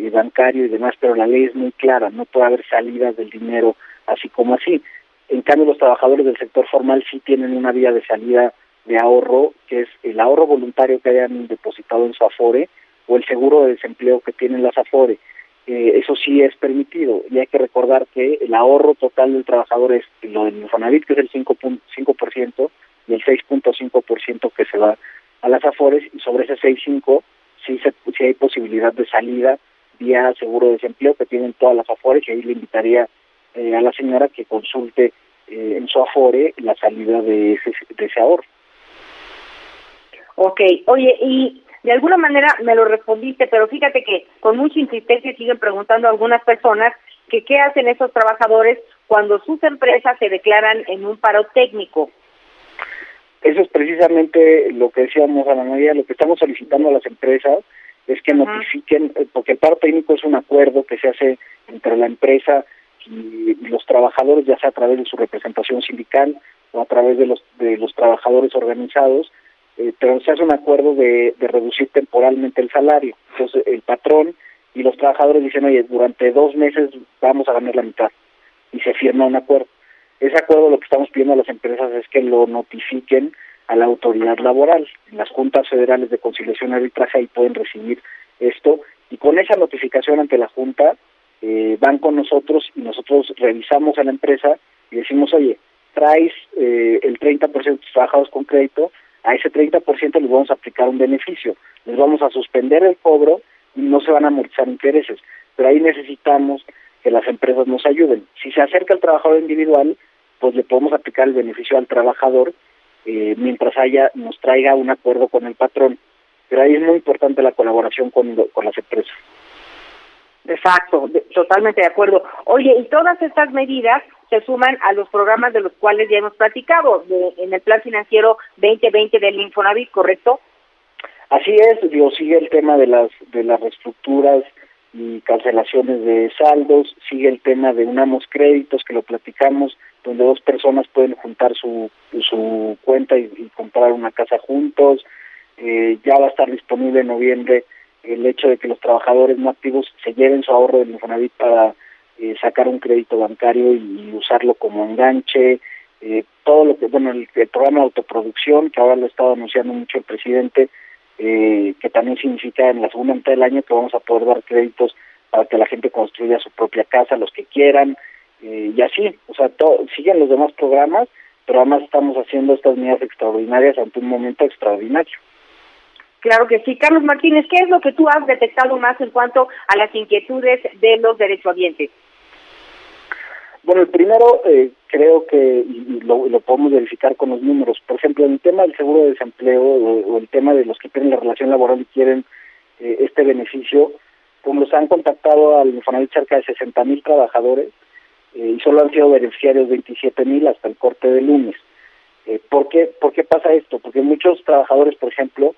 bancario y demás, pero la ley es muy clara, no puede haber salidas del dinero así como así. En cambio, los trabajadores del sector formal sí tienen una vía de salida de ahorro, que es el ahorro voluntario que hayan depositado en su Afore o el seguro de desempleo que tienen las Afore. Eh, eso sí es permitido y hay que recordar que el ahorro total del trabajador es lo del Infonavit, que es el 5.5% y el 6.5% que se va a las Afores y sobre ese 6.5 sí, se, sí hay posibilidad de salida vía seguro de desempleo que tienen todas las afores y ahí le invitaría eh, a la señora que consulte eh, en su afore la salida de ese, de ese ahorro. Ok, oye, y de alguna manera me lo respondiste, pero fíjate que con mucha insistencia siguen preguntando a algunas personas que qué hacen esos trabajadores cuando sus empresas se declaran en un paro técnico. Eso es precisamente lo que decíamos a la mayoría, lo que estamos solicitando a las empresas es que notifiquen, eh, porque el paro técnico es un acuerdo que se hace entre la empresa y, los trabajadores, ya sea a través de su representación sindical o a través de los, de los trabajadores organizados, eh, pero se hace un acuerdo de, de reducir temporalmente el salario. Entonces el patrón y los trabajadores dicen, oye, durante dos meses vamos a ganar la mitad y se firma un acuerdo. Ese acuerdo lo que estamos pidiendo a las empresas es que lo notifiquen a la autoridad laboral. En las juntas federales de conciliación y arbitraje ahí pueden recibir esto y con esa notificación ante la junta eh, van con nosotros y nosotros revisamos a la empresa y decimos, oye, traes eh, el 30% de tus trabajadores con crédito, a ese 30% les vamos a aplicar un beneficio, les vamos a suspender el cobro y no se van a amortizar intereses, pero ahí necesitamos que las empresas nos ayuden. Si se acerca el trabajador individual, pues le podemos aplicar el beneficio al trabajador eh, mientras haya nos traiga un acuerdo con el patrón. Pero ahí es muy importante la colaboración con, con las empresas. Exacto, totalmente de acuerdo. Oye, y todas estas medidas se suman a los programas de los cuales ya hemos platicado de, en el Plan Financiero 2020 del Infonavit, ¿correcto? Así es, digo, sigue el tema de las de las reestructuras y cancelaciones de saldos, sigue el tema de unamos créditos que lo platicamos donde dos personas pueden juntar su, su cuenta y, comprar una casa juntos. Eh, ya va a estar disponible en noviembre el hecho de que los trabajadores no activos se lleven su ahorro del Infonavit para eh, sacar un crédito bancario y usarlo como enganche. Eh, todo lo que, bueno, el, programa de autoproducción, que ahora lo ha estado anunciando mucho el presidente, eh, que también significa en la segunda mitad del año que vamos a poder dar créditos para que la gente construya su propia casa, los que quieran, eh, y así, o sea, siguen los demás programas, pero además estamos haciendo estas medidas extraordinarias ante un momento extraordinario. Claro que sí. Carlos Martínez, ¿qué es lo que tú has detectado más en cuanto a las inquietudes de los derechohabientes? Bueno, el primero eh, creo que, y lo, lo, podemos verificar con los números, por ejemplo, el tema del seguro de desempleo o, el tema de los que tienen la relación laboral y quieren eh, este beneficio, como los han contactado al Infonavit cerca de 60 mil trabajadores, eh, y solo han sido beneficiarios 27 mil hasta el corte de lunes. Eh, ¿por, qué, ¿Por qué pasa esto? Porque muchos trabajadores, por ejemplo,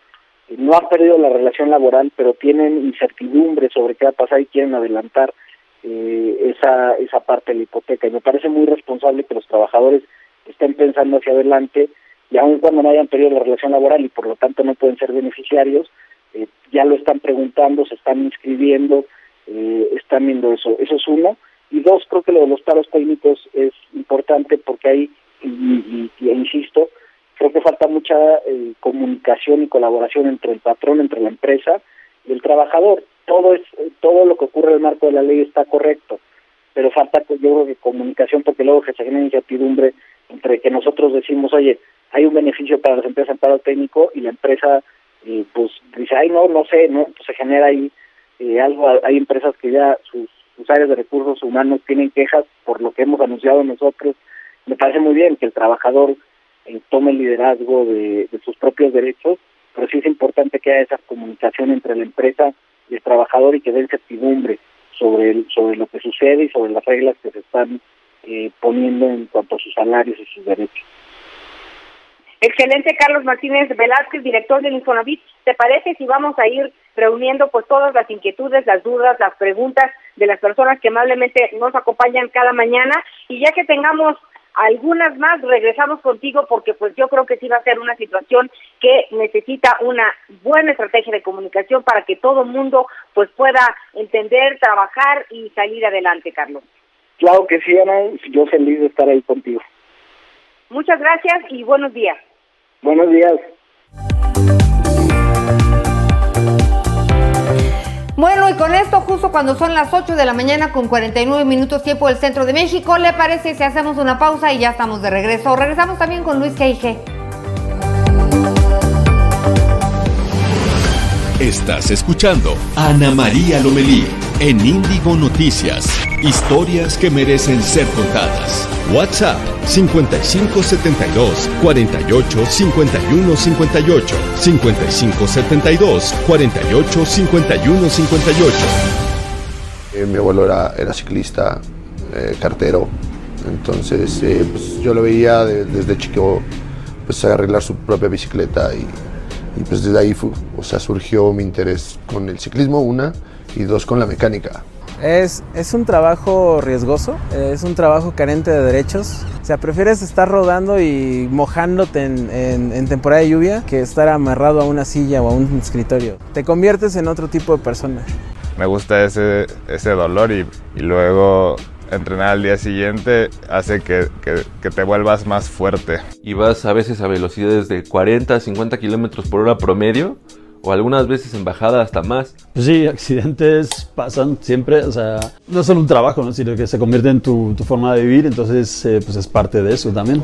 no han perdido la relación laboral, pero tienen incertidumbre sobre qué va a pasar y quieren adelantar eh, esa, esa parte de la hipoteca. Y me parece muy responsable que los trabajadores estén pensando hacia adelante y aun cuando no hayan perdido la relación laboral y por lo tanto no pueden ser beneficiarios, eh, ya lo están preguntando, se están inscribiendo, eh, están viendo eso. Eso es uno. Y dos, creo que lo de los paros técnicos es importante porque ahí, y, insisto, creo que falta mucha eh, comunicación y colaboración entre el patrón, entre la empresa y el trabajador. Todo es todo lo que ocurre en el marco de la ley está correcto, pero falta yo creo que comunicación porque luego se genera incertidumbre entre que nosotros decimos, oye, hay un beneficio para las empresas en paro técnico y la empresa eh, pues dice, ay, no, no sé, ¿no? Pues se genera ahí eh, algo, hay empresas que ya sus, sus áreas de recursos humanos tienen quejas por lo que hemos anunciado nosotros. Me parece muy bien que el trabajador eh, tome el liderazgo de, sus propios derechos, pero sí es importante que haya esa comunicación entre la empresa y el trabajador y que den certidumbre sobre, el, sobre lo que sucede y sobre las reglas que se están poniendo en cuanto a sus salarios y sus derechos. Excelente, Carlos Martínez Velázquez, director del Infonavit. ¿Te parece si vamos a ir reuniendo pues todas las inquietudes, las dudas, las preguntas de las personas que amablemente nos acompañan cada mañana y ya que tengamos algunas más regresamos contigo porque pues yo creo que sí va a ser una situación que necesita una buena estrategia de comunicación para que todo el mundo pues pueda entender, trabajar y salir adelante, Carlos. Claro que sí, Ana, yo feliz de estar ahí contigo. Muchas gracias y buenos días. Buenos días. Bueno, y con esto, justo cuando son las 8 de la mañana con 49 minutos tiempo del centro de México, ¿le parece si hacemos una pausa y ya estamos de regreso? Regresamos también con Luis G.I.G. Estás escuchando Ana María Lomelí en Índigo Noticias. Historias que merecen ser contadas. WhatsApp 5572 48 51 58 5572 48 51 58. mi abuelo era, era ciclista, eh, cartero, entonces eh, pues, yo lo veía desde chico pues arreglar su propia bicicleta y, y pues desde ahí o sea, surgió mi interés con el ciclismo, una, y dos, con la mecánica. Es, es, un trabajo riesgoso, es un trabajo carente de derechos. O sea, prefieres estar rodando y mojándote en, en, temporada de lluvia que estar amarrado a una silla o a un escritorio. Te conviertes en otro tipo de persona. Me gusta ese, ese dolor y, y luego entrenar al día siguiente hace que, que, que, te vuelvas más fuerte. Y vas a veces a velocidades de 40, 50 kilómetros por hora promedio o algunas veces en bajada hasta más. Pues sí, accidentes pasan siempre, o sea, no es solo un trabajo, ¿no? sino que se convierte en tu, tu forma de vivir, entonces eh, pues es parte de eso también.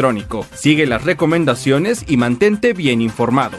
Sigue las recomendaciones y mantente bien informado.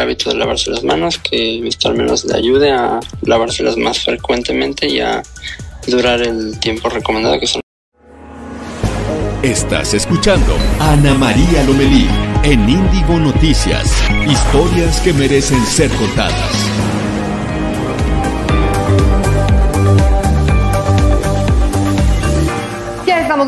El hábito de lavarse las manos, que esto al menos le ayude a lavárselas más frecuentemente y a durar el tiempo recomendado que son. Estás escuchando Ana María Lomelí en Índigo Noticias. Historias que merecen ser contadas.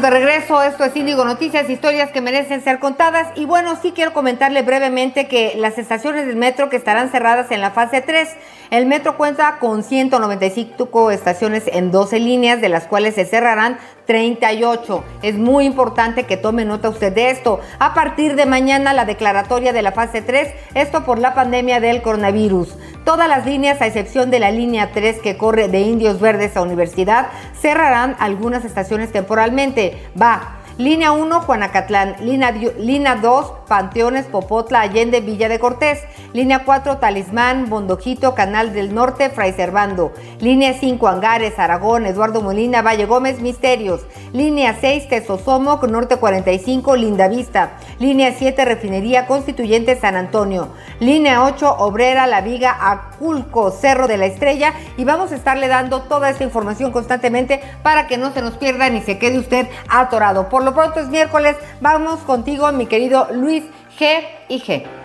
De regreso, esto es Índigo Noticias, historias que merecen ser contadas. Y bueno, sí quiero comentarle brevemente que las estaciones del metro que estarán cerradas en la fase 3, el metro cuenta con 195 estaciones en 12 líneas, de las cuales se cerrarán 38. Es muy importante que tome nota usted de esto. A partir de mañana la declaratoria de la fase 3, esto por la pandemia del coronavirus. Todas las líneas, a excepción de la línea 3 que corre de Indios Verdes a Universidad, cerrarán algunas estaciones temporalmente. Va. Línea 1, Juanacatlán. Línea, 2, Panteones, Popotla, Allende, Villa de Cortés. Línea 4, Talismán, Bondojito, Canal del Norte, Fray Servando. Línea 5, Angares, Aragón, Eduardo Molina, Valle Gómez, Misterios. Línea 6, Tesosomoc, Norte 45, Linda Vista. Línea 7, Refinería Constituyente, San Antonio. Línea 8, Obrera, La Viga, Aculco, Cerro de la Estrella. Y vamos a estarle dando toda esta información constantemente para que no se nos pierda ni se quede usted atorado. Por lo pronto es miércoles. Vamos contigo, mi querido Luis G. y G.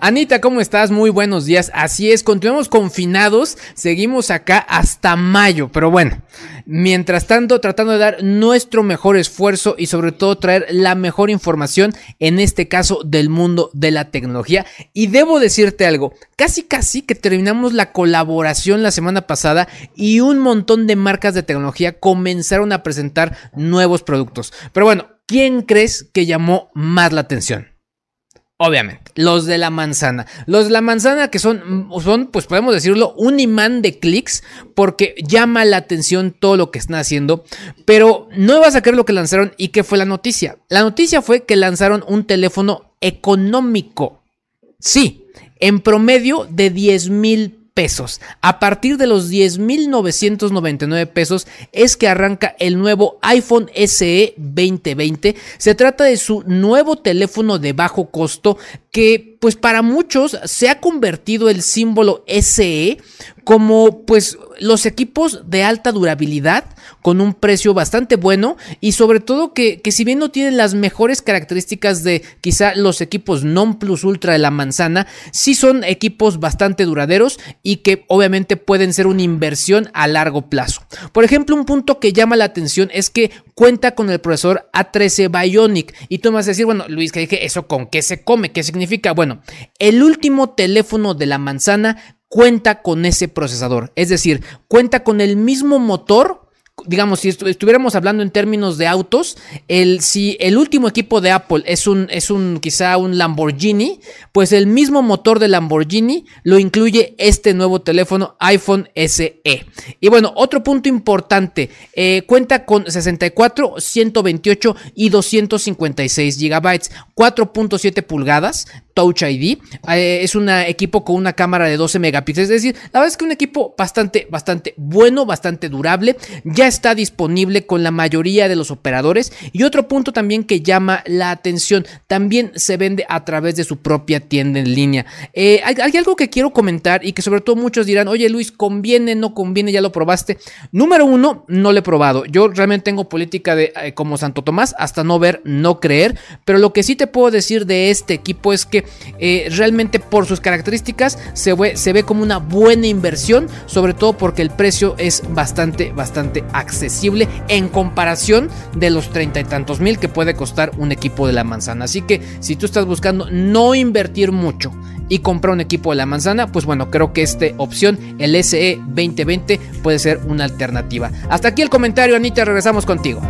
Anita, ¿cómo estás? Muy buenos días. Así es, continuamos confinados, seguimos acá hasta mayo, pero bueno, mientras tanto tratando de dar nuestro mejor esfuerzo y sobre todo traer la mejor información, en este caso del mundo de la tecnología. Y debo decirte algo, casi casi que terminamos la colaboración la semana pasada y un montón de marcas de tecnología comenzaron a presentar nuevos productos. Pero bueno, ¿quién crees que llamó más la atención? Obviamente, los de la manzana. Los de la manzana que son, son, pues podemos decirlo, un imán de clics porque llama la atención todo lo que están haciendo. Pero no vas a creer lo que lanzaron y qué fue la noticia. La noticia fue que lanzaron un teléfono económico. Sí, en promedio de 10 mil pesos. A partir de los 10.999 pesos es que arranca el nuevo iPhone SE 2020. Se trata de su nuevo teléfono de bajo costo que pues para muchos se ha convertido el símbolo SE como pues los equipos de alta durabilidad con un precio bastante bueno y sobre todo que, que, si bien no tienen las mejores características de quizá los equipos non plus ultra de la manzana, sí son equipos bastante duraderos y que obviamente pueden ser una inversión a largo plazo. Por ejemplo, un punto que llama la atención es que cuenta con el procesador A13 Bionic y tú me vas a decir, bueno, Luis, que dije, ¿eso con qué se come? ¿Qué significa? Bueno, el último teléfono de la manzana cuenta con ese procesador. Es decir, cuenta con el mismo motor digamos, si estuviéramos hablando en términos de autos, el, si el último equipo de Apple es un, es un quizá un Lamborghini, pues el mismo motor de Lamborghini lo incluye este nuevo teléfono iPhone SE. Y bueno, otro punto importante, eh, cuenta con 64, 128 y 256 gigabytes, 4.7 pulgadas, Touch ID. Eh, es un equipo con una cámara de 12 megapíxeles. Es decir, la verdad es que un equipo bastante, bastante bueno, bastante durable. Ya está disponible con la mayoría de los operadores. Y otro punto también que llama la atención, también se vende a través de su propia tienda en línea. Eh, hay, algo que quiero comentar y que sobre todo muchos dirán, oye Luis, ¿conviene, no conviene? ¿Ya lo probaste? Número uno, no lo he probado. Yo realmente tengo política de eh, como Santo Tomás, hasta no ver, no creer. Pero lo que sí te puedo decir de este equipo es que eh, realmente por sus características se ve, se ve como una buena inversión, sobre todo porque el precio es bastante, bastante accesible en comparación de los treinta y tantos mil que puede costar un equipo de la manzana. Así que si tú estás buscando no invertir mucho y comprar un equipo de la manzana, pues bueno, creo que esta opción, el SE 2020, puede ser una alternativa. Hasta aquí el comentario, Anita, regresamos contigo.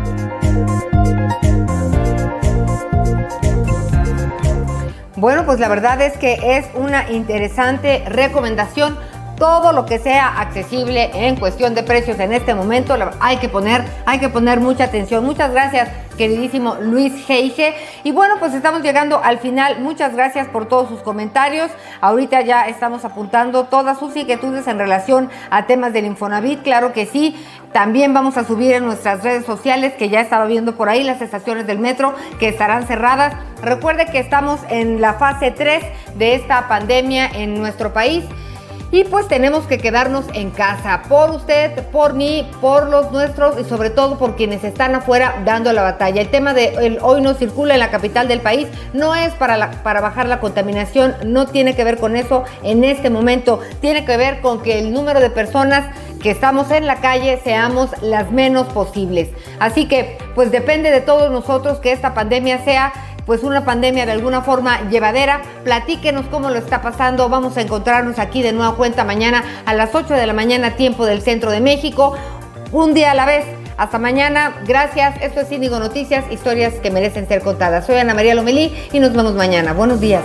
Bueno, pues la verdad es que es una interesante recomendación. Todo lo que sea accesible en cuestión de precios en este momento hay que poner, hay que poner mucha atención. Muchas gracias, queridísimo Luis Geige. Y bueno, pues estamos llegando al final. Muchas gracias por todos sus comentarios. Ahorita ya estamos apuntando todas sus inquietudes en relación a temas del Infonavit. Claro que sí. También vamos a subir en nuestras redes sociales, que ya estaba viendo por ahí, las estaciones del metro que estarán cerradas. Recuerde que estamos en la fase 3 de esta pandemia en nuestro país. Y pues tenemos que quedarnos en casa por usted, por mí, por los nuestros y sobre todo por quienes están afuera dando la batalla. El tema de hoy no circula en la capital del país no es para, para bajar la contaminación, no tiene que ver con eso en este momento. Tiene que ver con que el número de personas que estamos en la calle seamos las menos posibles. Así que, pues depende de todos nosotros que esta pandemia sea pues una pandemia de alguna forma llevadera. Platíquenos cómo lo está pasando. Vamos a encontrarnos aquí de nueva cuenta mañana a las 8 de la mañana, tiempo del centro de México. Un día a la vez. Hasta mañana. Gracias. Esto es Índigo Noticias, historias que merecen ser contadas. Soy Ana María Lomelí y nos vemos mañana. Buenos días.